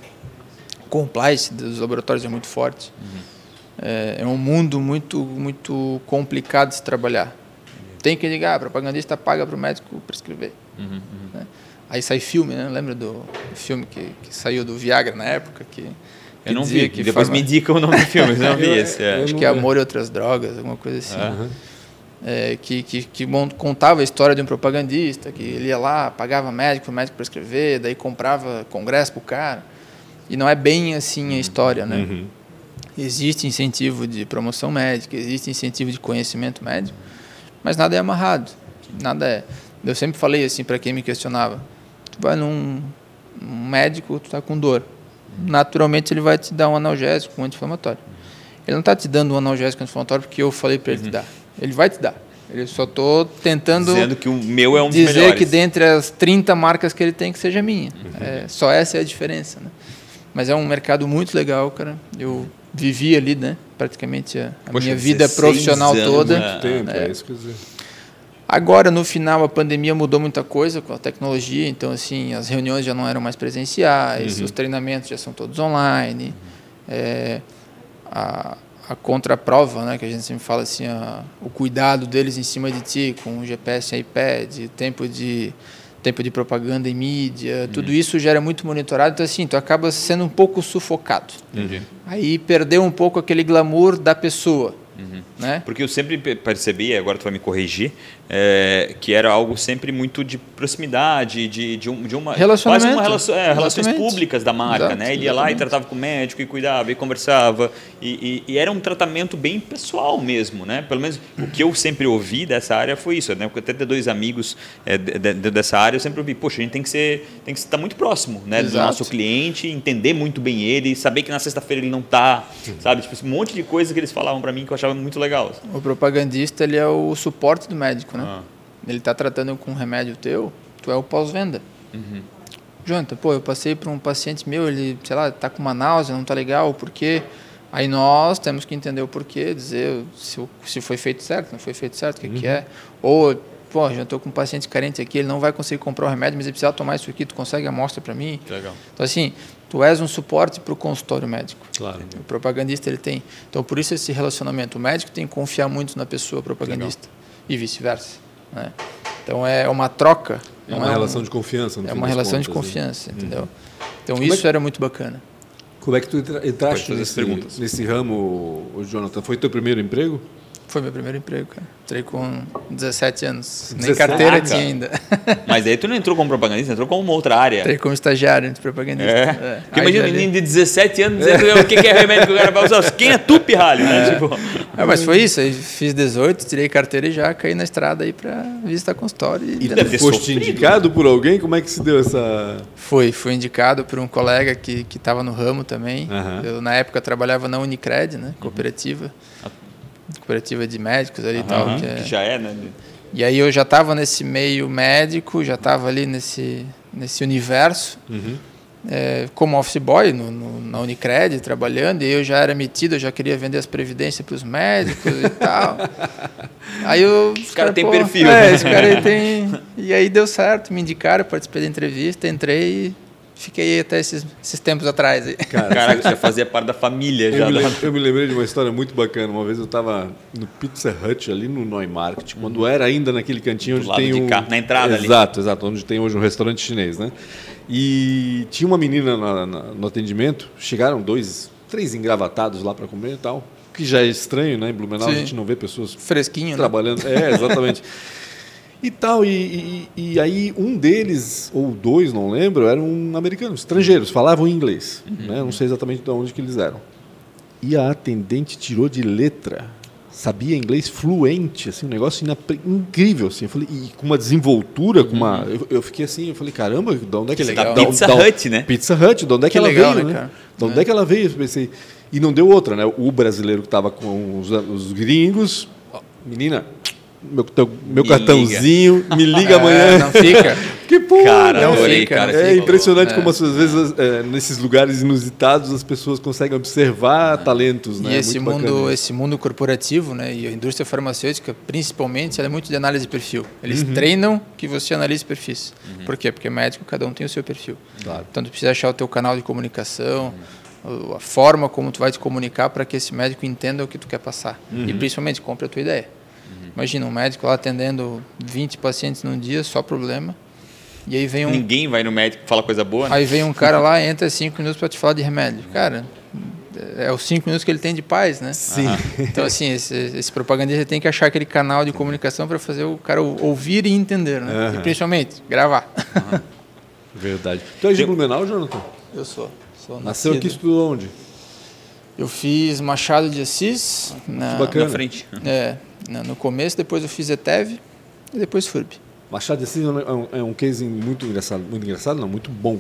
Compliance dos laboratórios é muito forte. É, é um mundo muito muito complicado de se trabalhar. Tem que ligar, propagandista paga para o médico prescrever. né? Aí sai filme, né? Lembra do filme que, que saiu do Viagra na época? Que Eu não vi. que Depois farma- me indica o nome do filme, eu não vi esse. é. Acho que é Amor e Outras Drogas, alguma coisa assim. Aham. É, que, que, que contava a história de um propagandista, que ele ia lá, pagava médico para o médico prescrever, daí comprava congresso para o cara. E não é bem assim a história, né? Uhum. Existe incentivo de promoção médica, existe incentivo de conhecimento médico, mas nada é amarrado, nada é. Eu sempre falei assim para quem me questionava: tu vai num, num médico, tu tá com dor, naturalmente ele vai te dar um analgésico, um anti-inflamatório. Ele não está te dando um analgésico anti-inflamatório porque eu falei para ele te dar. Ele vai te dar. Ele só tô tentando Dizendo que o meu é um dos dizer melhores. que dentre as 30 marcas que ele tem que seja minha. É, só essa é a diferença, né? Mas é um mercado muito legal, cara. Eu vivi ali, né? Praticamente a, a Poxa, minha vida 16 profissional anos, toda. né? Tempo, é. é. isso que eu dizer. Agora, no final, a pandemia mudou muita coisa com a tecnologia, então, assim, as reuniões já não eram mais presenciais, os treinamentos já são todos online. É, a, a contraprova, né, que a gente sempre fala assim, a, o cuidado deles em cima de ti, com o GPS e iPad, tempo de tempo de propaganda em mídia, tudo isso já era muito monitorado, então assim, tu acaba sendo um pouco sufocado. Entendi. Aí perdeu um pouco aquele glamour da pessoa, né? Porque eu sempre pe- percebi, agora tu vai me corrigir, é, que era algo sempre muito de proximidade, de, de, um, de uma. Relacionamento. Quase uma relação, é, relações públicas da marca, Exato, né? Ele ia lá e tratava com o médico e cuidava e conversava. E, e- e era um tratamento bem pessoal mesmo, né? Pelo menos o que eu sempre ouvi dessa área foi isso, né? Porque até ter dois amigos é, de- de- dessa área, eu sempre ouvi, poxa, a gente tem que ser, tem que estar muito próximo, né? Do nosso cliente, entender muito bem ele, saber que na sexta-feira ele não tá, sabe? Tipo, um monte de coisa que eles falavam para mim que eu achava muito legal. O propagandista ele é o suporte do médico, né? Ah. Ele está tratando com um remédio teu, tu é o pós-venda. Uhum. Jonathan, pô, eu passei para um paciente meu, ele, sei lá, tá com uma náusea, não tá legal, o porquê? Aí nós temos que entender o porquê, dizer se, se foi feito certo, não foi feito certo, o que, que é. Ou, pô, já estou com um paciente carente aqui, ele não vai conseguir comprar o remédio, mas ele precisa tomar isso aqui, tu consegue a amostra para mim? Legal. Então, assim, tu és um suporte para o consultório médico. Claro. O propagandista ele tem. Então, por isso esse relacionamento. O médico tem que confiar muito na pessoa propagandista e vice-versa. Né? Então, é uma troca. É uma um- relação de confiança. no É fim uma das relação de contas, né? confiança, entendeu? Então, Como é isso que- era muito bacana. Como é que tu entra- entraste nesse, nesse ramo, Jonathan? Foi teu primeiro emprego? Foi meu primeiro emprego, cara. Entrei com 17 anos. Nem 17? carteira Caraca. tinha ainda. Mas aí tu não entrou como propagandista, entrou como uma outra área. Entrei como estagiário de propagandista. É. Porque Aí imagina um menino de 17 anos dizendo o que é remédio que o cara vai usar. Quem é tu, pirralho? Né? Tipo, Ah, mas foi isso. Aí fiz 18, tirei carteira e já caí na estrada aí para visitar consultório. E, E deve ter Foste sofrido. indicado por alguém? Como é que se deu essa... Foi, fui indicado por um colega que que estava no ramo também. Aham. Eu na época trabalhava na Unicred, né, cooperativa, cooperativa de médicos ali e tal. Que é- que já é, né? E aí eu já estava nesse meio médico, já estava ali nesse nesse universo. Uhum. é, como office boy no, no- na Unicred, trabalhando, e eu já era metido, eu já queria vender as previdências para os médicos e tal. Aí eu, os cara têm pô, perfil. É, esse cara aí tem. E aí deu certo, me indicaram, participei da entrevista, entrei e fiquei aí até esses, esses tempos atrás. Aí. Caraca, já fazia parte da família. Já Eu me, da- lem- eu me lembrei de uma história muito bacana. Uma vez eu estava no Pizza Hut, ali no Neumarkt, quando era ainda naquele cantinho Do onde tem de um... cá, na entrada ali. Exato, exato, onde tem hoje um restaurante chinês, né? E tinha uma menina na- na- no atendimento, chegaram dois, três engravatados lá para comer e tal, que já é estranho, né? Em Blumenau a Sim. gente não vê pessoas Fresquinho, né? trabalhando. É, exatamente. E tal, e, e- e aí um deles, ou dois, não lembro, eram americanos, estrangeiros, falavam inglês. Né? Não sei exatamente de onde que eles eram. E a atendente tirou de letra, sabia inglês fluente, assim, um negócio incrível, assim. Eu falei, e com uma desenvoltura, com uma... Eu, eu fiquei assim, eu falei, caramba, de onde é que, Que legal. da- Pizza da- Hut, né? Pizza Hut, de onde é que, Que ela legal, veio, né, né? cara? De onde é. que ela veio? Eu pensei. E não deu outra, né? O brasileiro que estava com os, os gringos, menina, meu, teu- meu Me cartãozinho, me liga É, amanhã. não fica. que porra! Cara, Não adorei, fica, cara. é impressionante É. como às vezes é, nesses lugares inusitados as pessoas conseguem observar talentos, né? E esse Muito mundo, bacana. esse mundo corporativo, né, e a indústria farmacêutica, principalmente, ela é muito de análise de perfil. Eles treinam que você analise perfis. Por quê? Porque médico, cada um tem o seu perfil. Claro. Então, tu precisa achar o teu canal de comunicação, o- a forma como tu vai te comunicar para que esse médico entenda o que tu quer passar. E, principalmente, compre a tua ideia. Imagina um médico lá atendendo 20 pacientes num dia, só problema. E aí vem um, Ninguém vai no médico fala coisa boa, né? Aí vem um cara lá, entra cinco minutos para te falar de remédio. Cara, é os cinco minutos que ele tem de paz, né? Sim. Então, assim, esse, esse propagandista tem que achar aquele canal de comunicação para fazer o cara ou- ouvir e entender, né? Aham. E principalmente, gravar. Verdade. Tu é de Blumenau, Jonathan? Eu sou. sou Nasceu aqui, estudou onde? Eu fiz Machado de Assis. Na, bacana. Na frente. É, no começo, depois eu fiz ETEV e depois FURB. Machado de Assis é um, é um case muito engraçado, muito engraçado, não, muito bom.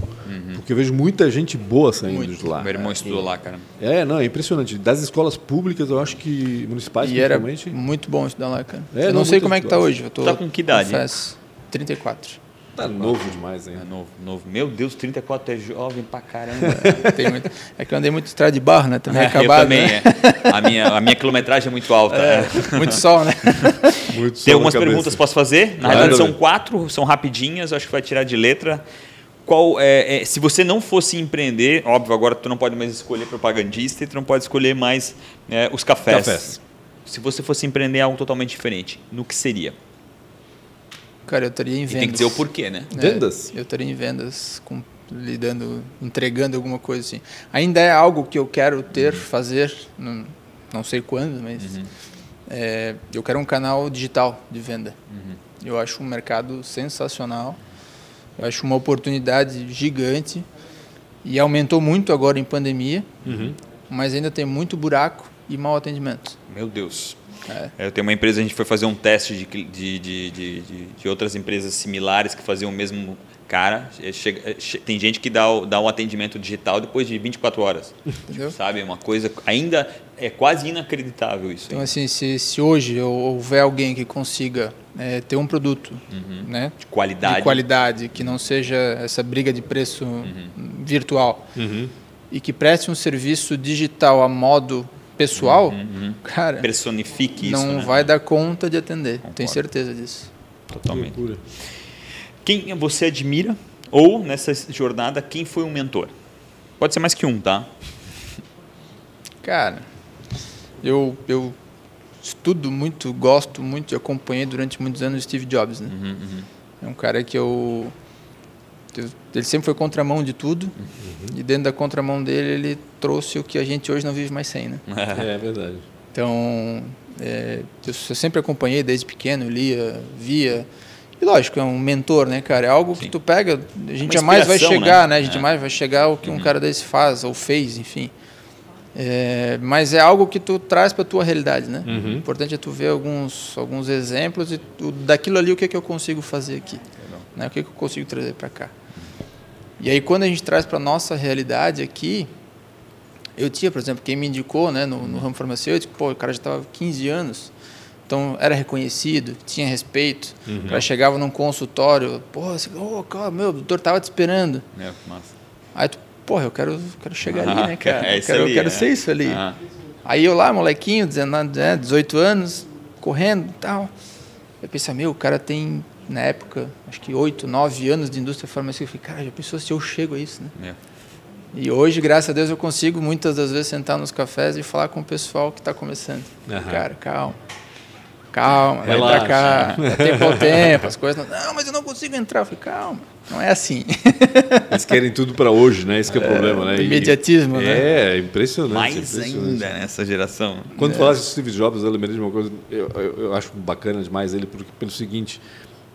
Porque eu vejo muita gente boa saindo Muito. de lá. Meu irmão estudou lá, cara. É, não, é impressionante. Das escolas públicas, eu acho que municipais, E era principalmente. muito bom estudar lá, cara. É, eu não, não sei como é que tá estudado. hoje. Eu tô, Tá com que idade? Confesso, 34. Tá novo demais, hein? É novo, novo. Meu Deus, 34 é jovem pra caramba. Tem muito- é que eu andei muito estrada de barro, né? Também é, eu acabado. também, né? é. A minha, a minha quilometragem é muito alta. né? Muito sol, né? Muito Tem sol algumas na cabeça. perguntas, posso fazer? Na verdade, são quatro, são rapidinhas, acho que vai tirar de letra. Qual é, é, se você não fosse empreender, óbvio, agora tu não pode mais escolher propagandista e tu não pode escolher mais é, os cafés. Cafés. Se você fosse empreender algo totalmente diferente, no que seria? Cara, eu estaria em E vendas. tem que dizer o porquê, né? É, Vendas? eu estaria em vendas, com, lidando, entregando alguma coisa assim. Ainda é algo que eu quero ter, fazer, não, não sei quando, mas é, eu quero um canal digital de venda. Eu acho um mercado sensacional, eu acho uma oportunidade gigante e aumentou muito agora em pandemia, Uhum. mas ainda tem muito buraco e mau atendimento. Meu Deus. É. Eu tenho uma empresa, a gente foi fazer um teste de, de, de, de, de- de outras empresas similares que faziam o mesmo cara. É, chega- é, che- tem gente que dá dá o atendimento digital depois de 24 horas. Entendeu? Sabe? É uma coisa ainda é quase inacreditável isso. Então, assim, se, se hoje houver alguém que consiga é, ter um produto né, de qualidade. de qualidade, que não seja essa briga de preço virtual Uhum. e que preste um serviço digital a modo pessoal, cara, Personifique isso. não né? vai dar conta de atender. Tenho Concordo. certeza disso. Totalmente. Quem você admira ou nessa jornada quem foi um mentor? Pode ser mais que um, tá? Cara, eu, eu estudo muito, gosto muito e acompanhei durante muitos anos Steve Jobs, né? Uhum, uhum. É um cara que eu- Ele sempre foi contramão de tudo. E dentro da contramão dele, ele trouxe o que a gente hoje não vive mais sem, né? É verdade. Então, é, eu, sempre acompanhei desde pequeno, lia, via. E lógico, é um mentor, né, cara? É algo Sim. que tu pega, a gente jamais vai chegar, né? né? A gente É. jamais vai chegar ao que um cara desse faz ou fez, enfim. É, mas é algo que tu traz para tua realidade, né? Uhum. O importante é tu ver alguns, alguns exemplos e tu, daquilo ali o que, é que eu consigo fazer aqui, né? O que, é que eu consigo trazer para cá. E aí quando a gente traz para nossa realidade aqui, eu tinha, por exemplo, quem me indicou, né, no, no ramo farmacêutico, pô, o cara já estava 15 anos, então era reconhecido, tinha respeito. O cara chegava num consultório, pô, você, oh, cara, meu, o doutor tava te esperando. É, massa. Aí tu, porra, eu quero, quero chegar ali, né, cara? É eu quero, eu ali, quero é. ser isso ali. Ah. Aí eu lá, molequinho, 19, né, 18 anos, correndo e tal. Eu pensei, meu, o cara tem, na época, acho que 8, 9 anos de indústria farmacêutica. Eu falei, cara, já pensou se eu chego a isso, né? É. E hoje, graças a Deus, eu consigo muitas das vezes sentar nos cafés e falar com o pessoal que está começando. Aham. Cara, calma. Calma, vai Relaxa. pra cá. É tempo ao tempo, as coisas. Não, não, mas eu não consigo entrar. Eu falei, calma, não é assim. Eles querem tudo para hoje, né? Esse que é o problema, né? E- Imediatismo, né? É, é impressionante. Mais impressionante. ainda nessa geração. Quando falasse de Steve Jobs, eu lembrei de uma coisa, eu, eu, eu acho bacana demais ele, porque, pelo seguinte,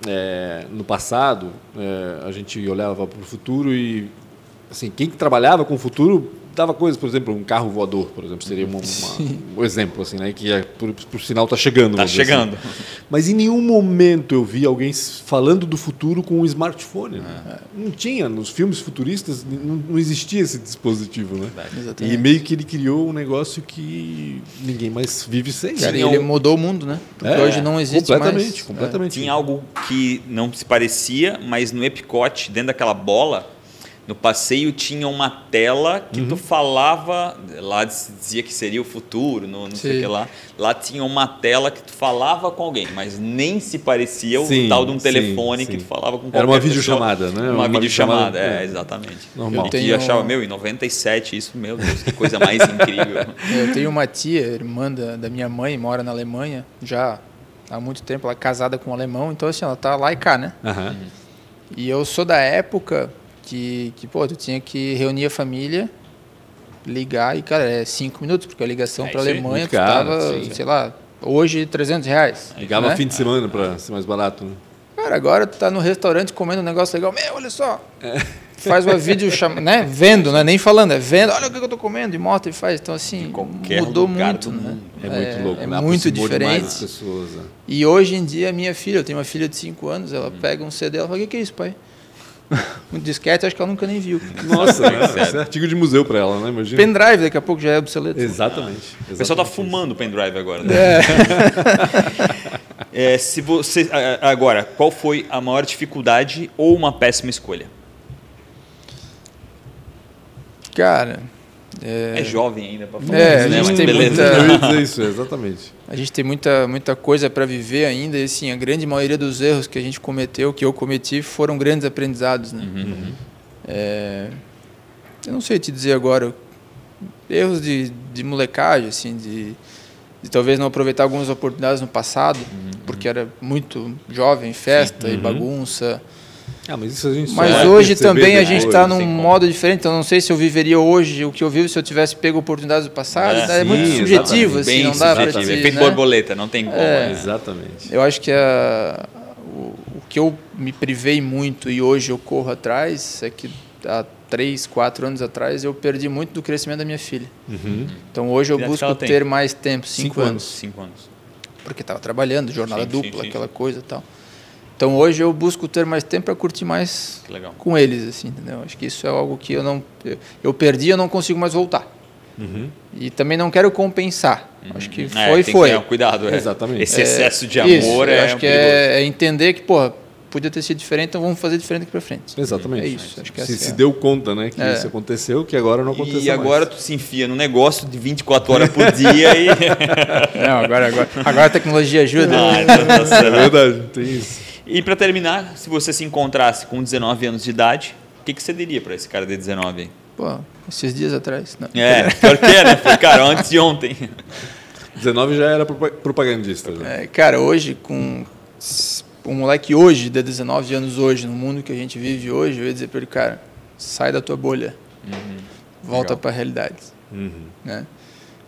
é, no passado, é, a gente olhava para o futuro e, assim, quem que trabalhava com o futuro dava coisas, por exemplo, um carro voador, por exemplo, seria uma- uma- um exemplo, assim, né, que é, por, por sinal está chegando. Tá dizer chegando. assim. Mas em nenhum momento eu vi alguém falando do futuro com um smartphone. né? Não tinha, nos filmes futuristas não, não existia esse dispositivo, né? Exatamente. E meio que ele criou um negócio que ninguém mais vive sem. Cara, ele mudou o mundo, né? Porque É, hoje não existe completamente, mais. Completamente, Tinha algo que não se parecia, mas no Epicote, dentro daquela bola, no passeio tinha uma tela que Uhum. tu falava, lá dizia que seria o futuro, no, não sei o Sim. que lá. Lá tinha uma tela que tu falava com alguém, mas nem se parecia o Sim, tal de um sim, telefone que sim. tu falava com qualquer Era uma pessoa. videochamada, né? Uma, Uma videochamada, é, é. exatamente. Normal. Eu que tenho- achava, meu, em 97, isso, meu Deus, que coisa mais incrível. Eu tenho uma tia, irmã da, da minha mãe, mora na Alemanha já há muito tempo. Ela é casada com um alemão, então assim, ela tá lá e cá, né? Aham. E eu sou da época que, que pô, tu tinha que reunir a família, ligar e, cara, é cinco minutos, porque a ligação É para a Alemanha muito caro, custava, sim. sei lá, hoje 300 reais. Ligava né? fim de semana para ser mais barato. Né? Cara, agora tu tá no restaurante comendo um negócio legal, meu, olha só. É. Faz uma vídeo chama, né? Vendo, não é nem falando, é vendo. Olha o que eu tô comendo e mostra e faz. Então assim, mudou muito, né? É muito louco. É né? muito diferente. pessoas. né? E hoje em dia, minha filha, eu tenho uma filha de 5 anos, ela Hum. pega um CD, ela fala: "O que é isso, pai?" um disquete, acho que ela nunca nem viu. Nossa, né? Isso é artigo de museu para ela, né? Imagina. Pendrive daqui a pouco já é obsoleto. Exatamente. O pessoal tá exatamente. fumando pendrive agora, É. né? É, se você agora, qual foi a maior dificuldade ou uma péssima escolha? Cara, é, é jovem ainda para falar é, isso, né? A gente tem beleza. muita, isso, exatamente. A gente tem muita, muita coisa para viver ainda e assim, a grande maioria dos erros que a gente cometeu, que eu cometi, foram grandes aprendizados, né? Uhum. É, eu não sei te dizer agora, erros de, de molecagem, assim, de, de talvez não aproveitar algumas oportunidades no passado, uhum. porque era muito jovem, festa Sim. e uhum. bagunça. Ah, mas isso a gente mas hoje também a gente está num modo diferente. Então não sei se eu viveria hoje o que eu vivo se eu tivesse pego oportunidades do passado. É, é sim, muito subjetivo, assim, não dá para dizer. Efeito né? borboleta, não tem como. É, exatamente. Eu acho que a, o, o, que eu me privei muito e hoje eu corro atrás é que há três, quatro anos atrás eu perdi muito do crescimento da minha filha. Uhum. Então hoje eu busco ter mais tempo, cinco, cinco anos. anos. Cinco anos. Porque estava trabalhando, jornada sim, dupla, sim, aquela coisa e tal. Então hoje eu busco ter mais tempo para curtir mais com eles, assim, entendeu? Acho que isso é algo que eu não eu perdi, eu não consigo mais voltar. Uhum. E também não quero compensar. Uhum. Acho que é, foi, foi. Que cuidado, é. exatamente. Esse excesso de amor isso, é. acho que é, é, entender que, pô, podia ter sido diferente, então vamos fazer diferente aqui para frente. Exatamente. É isso. Acho que se, se deu conta, né, que é. isso aconteceu, que agora não aconteceu E agora mais. tu se enfia no negócio de 24 horas por dia e não, agora agora agora a tecnologia ajuda. Ah, então tá é verdade, tem isso. E para terminar, se você se encontrasse com 19 anos de idade, o que, que você diria para esse cara de 19 aí? Pô, esses dias atrás. Não. É, pior que é, né? Foi, cara, antes de ontem. 19 já era propagandista. Já. É, cara, hoje, com um moleque hoje, de 19 anos hoje, no mundo que a gente vive hoje, eu ia dizer para ele, cara, sai da tua bolha, uhum. volta para a realidade. Uhum. Né?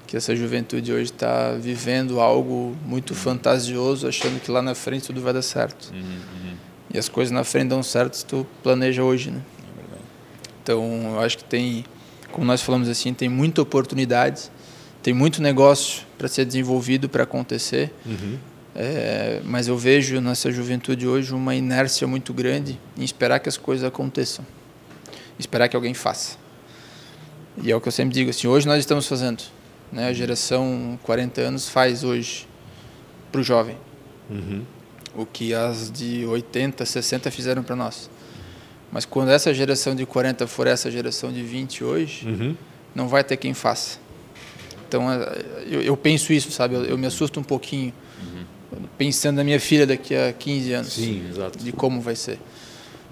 Que essa juventude hoje está vivendo algo muito fantasioso, achando que lá na frente tudo vai dar certo. Uhum, uhum. E as coisas na frente dão certo se tu planeja hoje, né? É então, eu acho que tem, como nós falamos assim, tem muita oportunidade, tem muito negócio para ser desenvolvido, para acontecer. Uhum. É, mas eu vejo nessa juventude hoje uma inércia muito grande em esperar que as coisas aconteçam, esperar que alguém faça. E é o que eu sempre digo assim: hoje nós estamos fazendo né, a geração 40 anos faz hoje para o jovem. Uhum. O que as de 80, 60 fizeram para nós. Mas quando essa geração de 40 for essa geração de 20 hoje, uhum. não vai ter quem faça. Então, é, eu, eu penso isso, sabe? Eu, eu, me assusto um pouquinho uhum. pensando na minha filha daqui a 15 anos. Sim, exato. De como vai ser.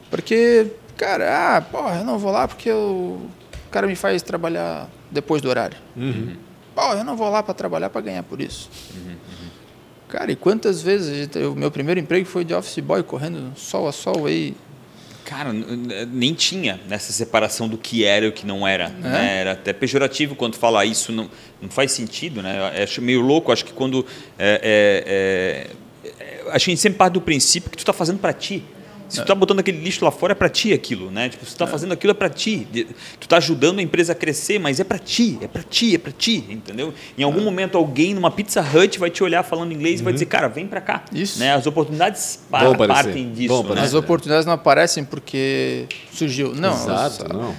Porque, cara, ah, porra, eu não vou lá porque eu, o cara me faz trabalhar depois do horário. Uhum. Pô, eu não vou lá para trabalhar para ganhar por isso. Uhum, uhum. Cara, e quantas vezes o meu primeiro emprego foi de office boy, correndo sol a sol aí. Cara, nem tinha nessa separação do que era e o que não era. É? Né? Era até pejorativo quando falar isso, não, não faz sentido, né? Eu acho meio louco, acho que quando. É, é, é, a gente sempre parte do princípio que tu está fazendo para ti. Se tu tá botando aquele lixo lá fora, é para ti aquilo, né? Tipo, se tu tá é. fazendo aquilo, é para ti. Tu tá ajudando a empresa a crescer, mas é para ti, é para ti, é para ti, entendeu? Em algum é. momento, alguém numa Pizza Hut vai te olhar falando inglês uhum. e vai uhum. dizer, cara, vem para cá. Isso. Né? As oportunidades par partem disso. Né? As oportunidades não aparecem porque surgiu. Não. Exato, as, não.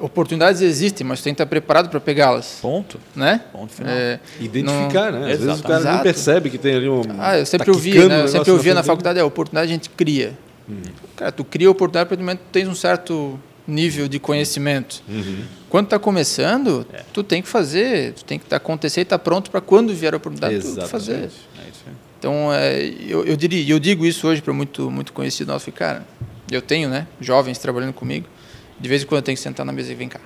oportunidades existem, mas tu tem que estar preparado para pegá-las. Ponto. Né? Ponto final. É, Identificar, não... né? Às Exato. vezes o cara Exato. nem percebe que tem ali um. Ah, eu sempre tá ouvi, né? Eu sempre ouvia na faculdade, é, a oportunidade a gente cria. Uhum. Cara, tu cria a oportunidade para momento tu tens um certo nível de conhecimento. Uhum. Quando está começando, é. tu tem que fazer, tu tem que tá, acontecer e estar tá pronto para quando vier a oportunidade tu fazer. É então, é, eu, eu, diria, eu digo isso hoje para muito muito conhecido nosso, cara, eu tenho, né, jovens trabalhando comigo, de vez em quando eu tenho que sentar na mesa e vem cá.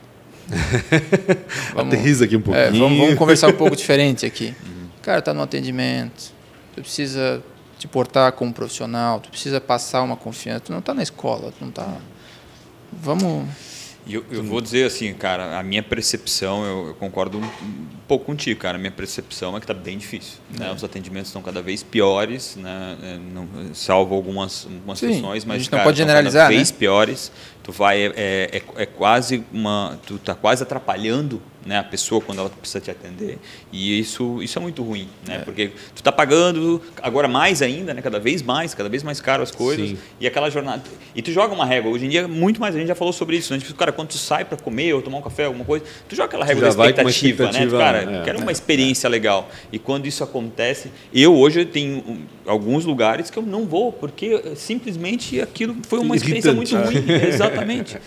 vamos, Aterriza aqui um pouquinho. É, vamos, vamos, conversar um pouco diferente aqui. Uhum. Cara, tá no atendimento, tu precisa te portar como profissional, tu precisa passar uma confiança, tu não está na escola, tu não está... Vamos... Eu, eu vou dizer assim, cara, a minha percepção, eu, eu concordo pouco contigo, cara. Minha percepção é que está bem difícil. Né? É. Os atendimentos estão cada vez piores, né? É, não, salvo algumas, algumas Sim, sessões, mas a gente não cara, pode generalizar, cada vez né? piores. Tu vai, é, é, é quase uma, tu está quase atrapalhando né, a pessoa quando ela precisa te atender. E isso, isso é muito ruim, né? É. Porque tu está pagando agora mais ainda, né? Cada vez mais, cada vez mais caro as coisas. Sim. E aquela jornada. E tu joga uma régua. Hoje em dia, muito mais, a gente já falou sobre isso. Né? Tipo, cara, quando tu sai para comer ou tomar um café, alguma coisa, tu joga aquela régua da expectativa, expectativa, né? cara, é, quero uma experiência é. legal. E quando isso acontece, eu hoje tenho alguns lugares que eu não vou, porque simplesmente aquilo foi uma experiência muito ruim. Exatamente.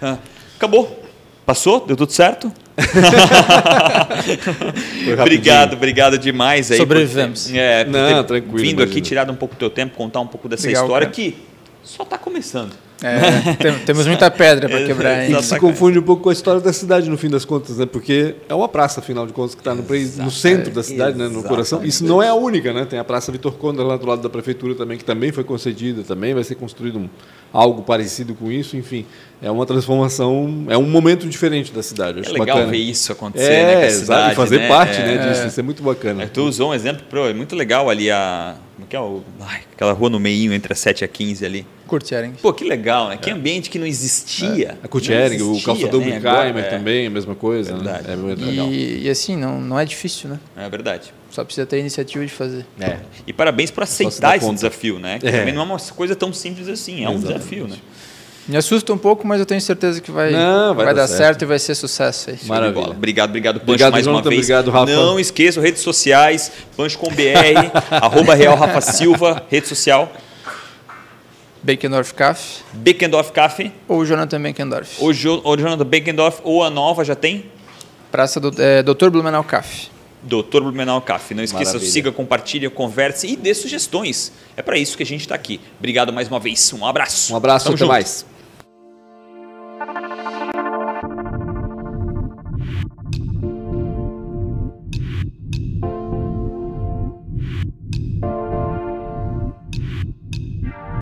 Ah, acabou. Passou? Deu tudo certo? obrigado, obrigado demais aí. Sobrevivemos. Por, é, por Não, tranquilo. Vindo imagina. aqui, tirado um pouco do teu tempo, contar um pouco dessa Legal, história cara. que só está começando. É, temos muita pedra para quebrar. E se confunde um pouco com a história da cidade, no fim das contas, né? Porque é uma praça, afinal de contas, que está no, no, centro da cidade, né? no coração. Isso não é a única, né? Tem a Praça Vitor Conde lá do lado da prefeitura também, que também foi concedida, também vai ser construído um, algo parecido com isso, enfim. É uma transformação, é um momento diferente da cidade. é legal bacana. ver isso acontecer, é, né? Cidade, fazer né? parte é, né, disso, isso é muito bacana. É, tu usou um exemplo, pro, é muito legal ali a. Que é o, ai, aquela rua no meio entre a 7 e a 15 ali. Curtiering. Pô, que legal, né? Que é. ambiente que não existia. É. A Curtiering, o calçador né? Bruckheimer é. também, a mesma coisa. Né? Verdade. Né? É muito legal. E, e, assim, não, não é difícil, né? É verdade. Só precisa ter a iniciativa de fazer. É. E parabéns por aceitar esse desafio, né? Que também não é uma coisa tão simples assim, é um desafio, né? Me assusta um pouco, mas eu tenho certeza que vai, não, vai, vai dar, certo. certo. e vai ser sucesso aí. Maravilha. Obrigado, obrigado, Pancho, obrigado, mais Jonathan, uma vez. Obrigado, Rafa. Não esqueçam, redes sociais, Pancho com BR, arroba Real Rafa Silva, rede social. Beckendorf Café. Beckendorf Café. Ou Jonathan Beckendorf. Ou, jo, ou Jonathan Beckendorf, ou a nova já tem? Praça do é, Doutor Blumenau Café. Doutor Blumenau Café. Não esqueça, Maravilha. siga, compartilhe, converse e dê sugestões. É para isso que a gente está aqui. Obrigado mais uma vez. Um abraço. Um abraço, Tamo até junto. mais.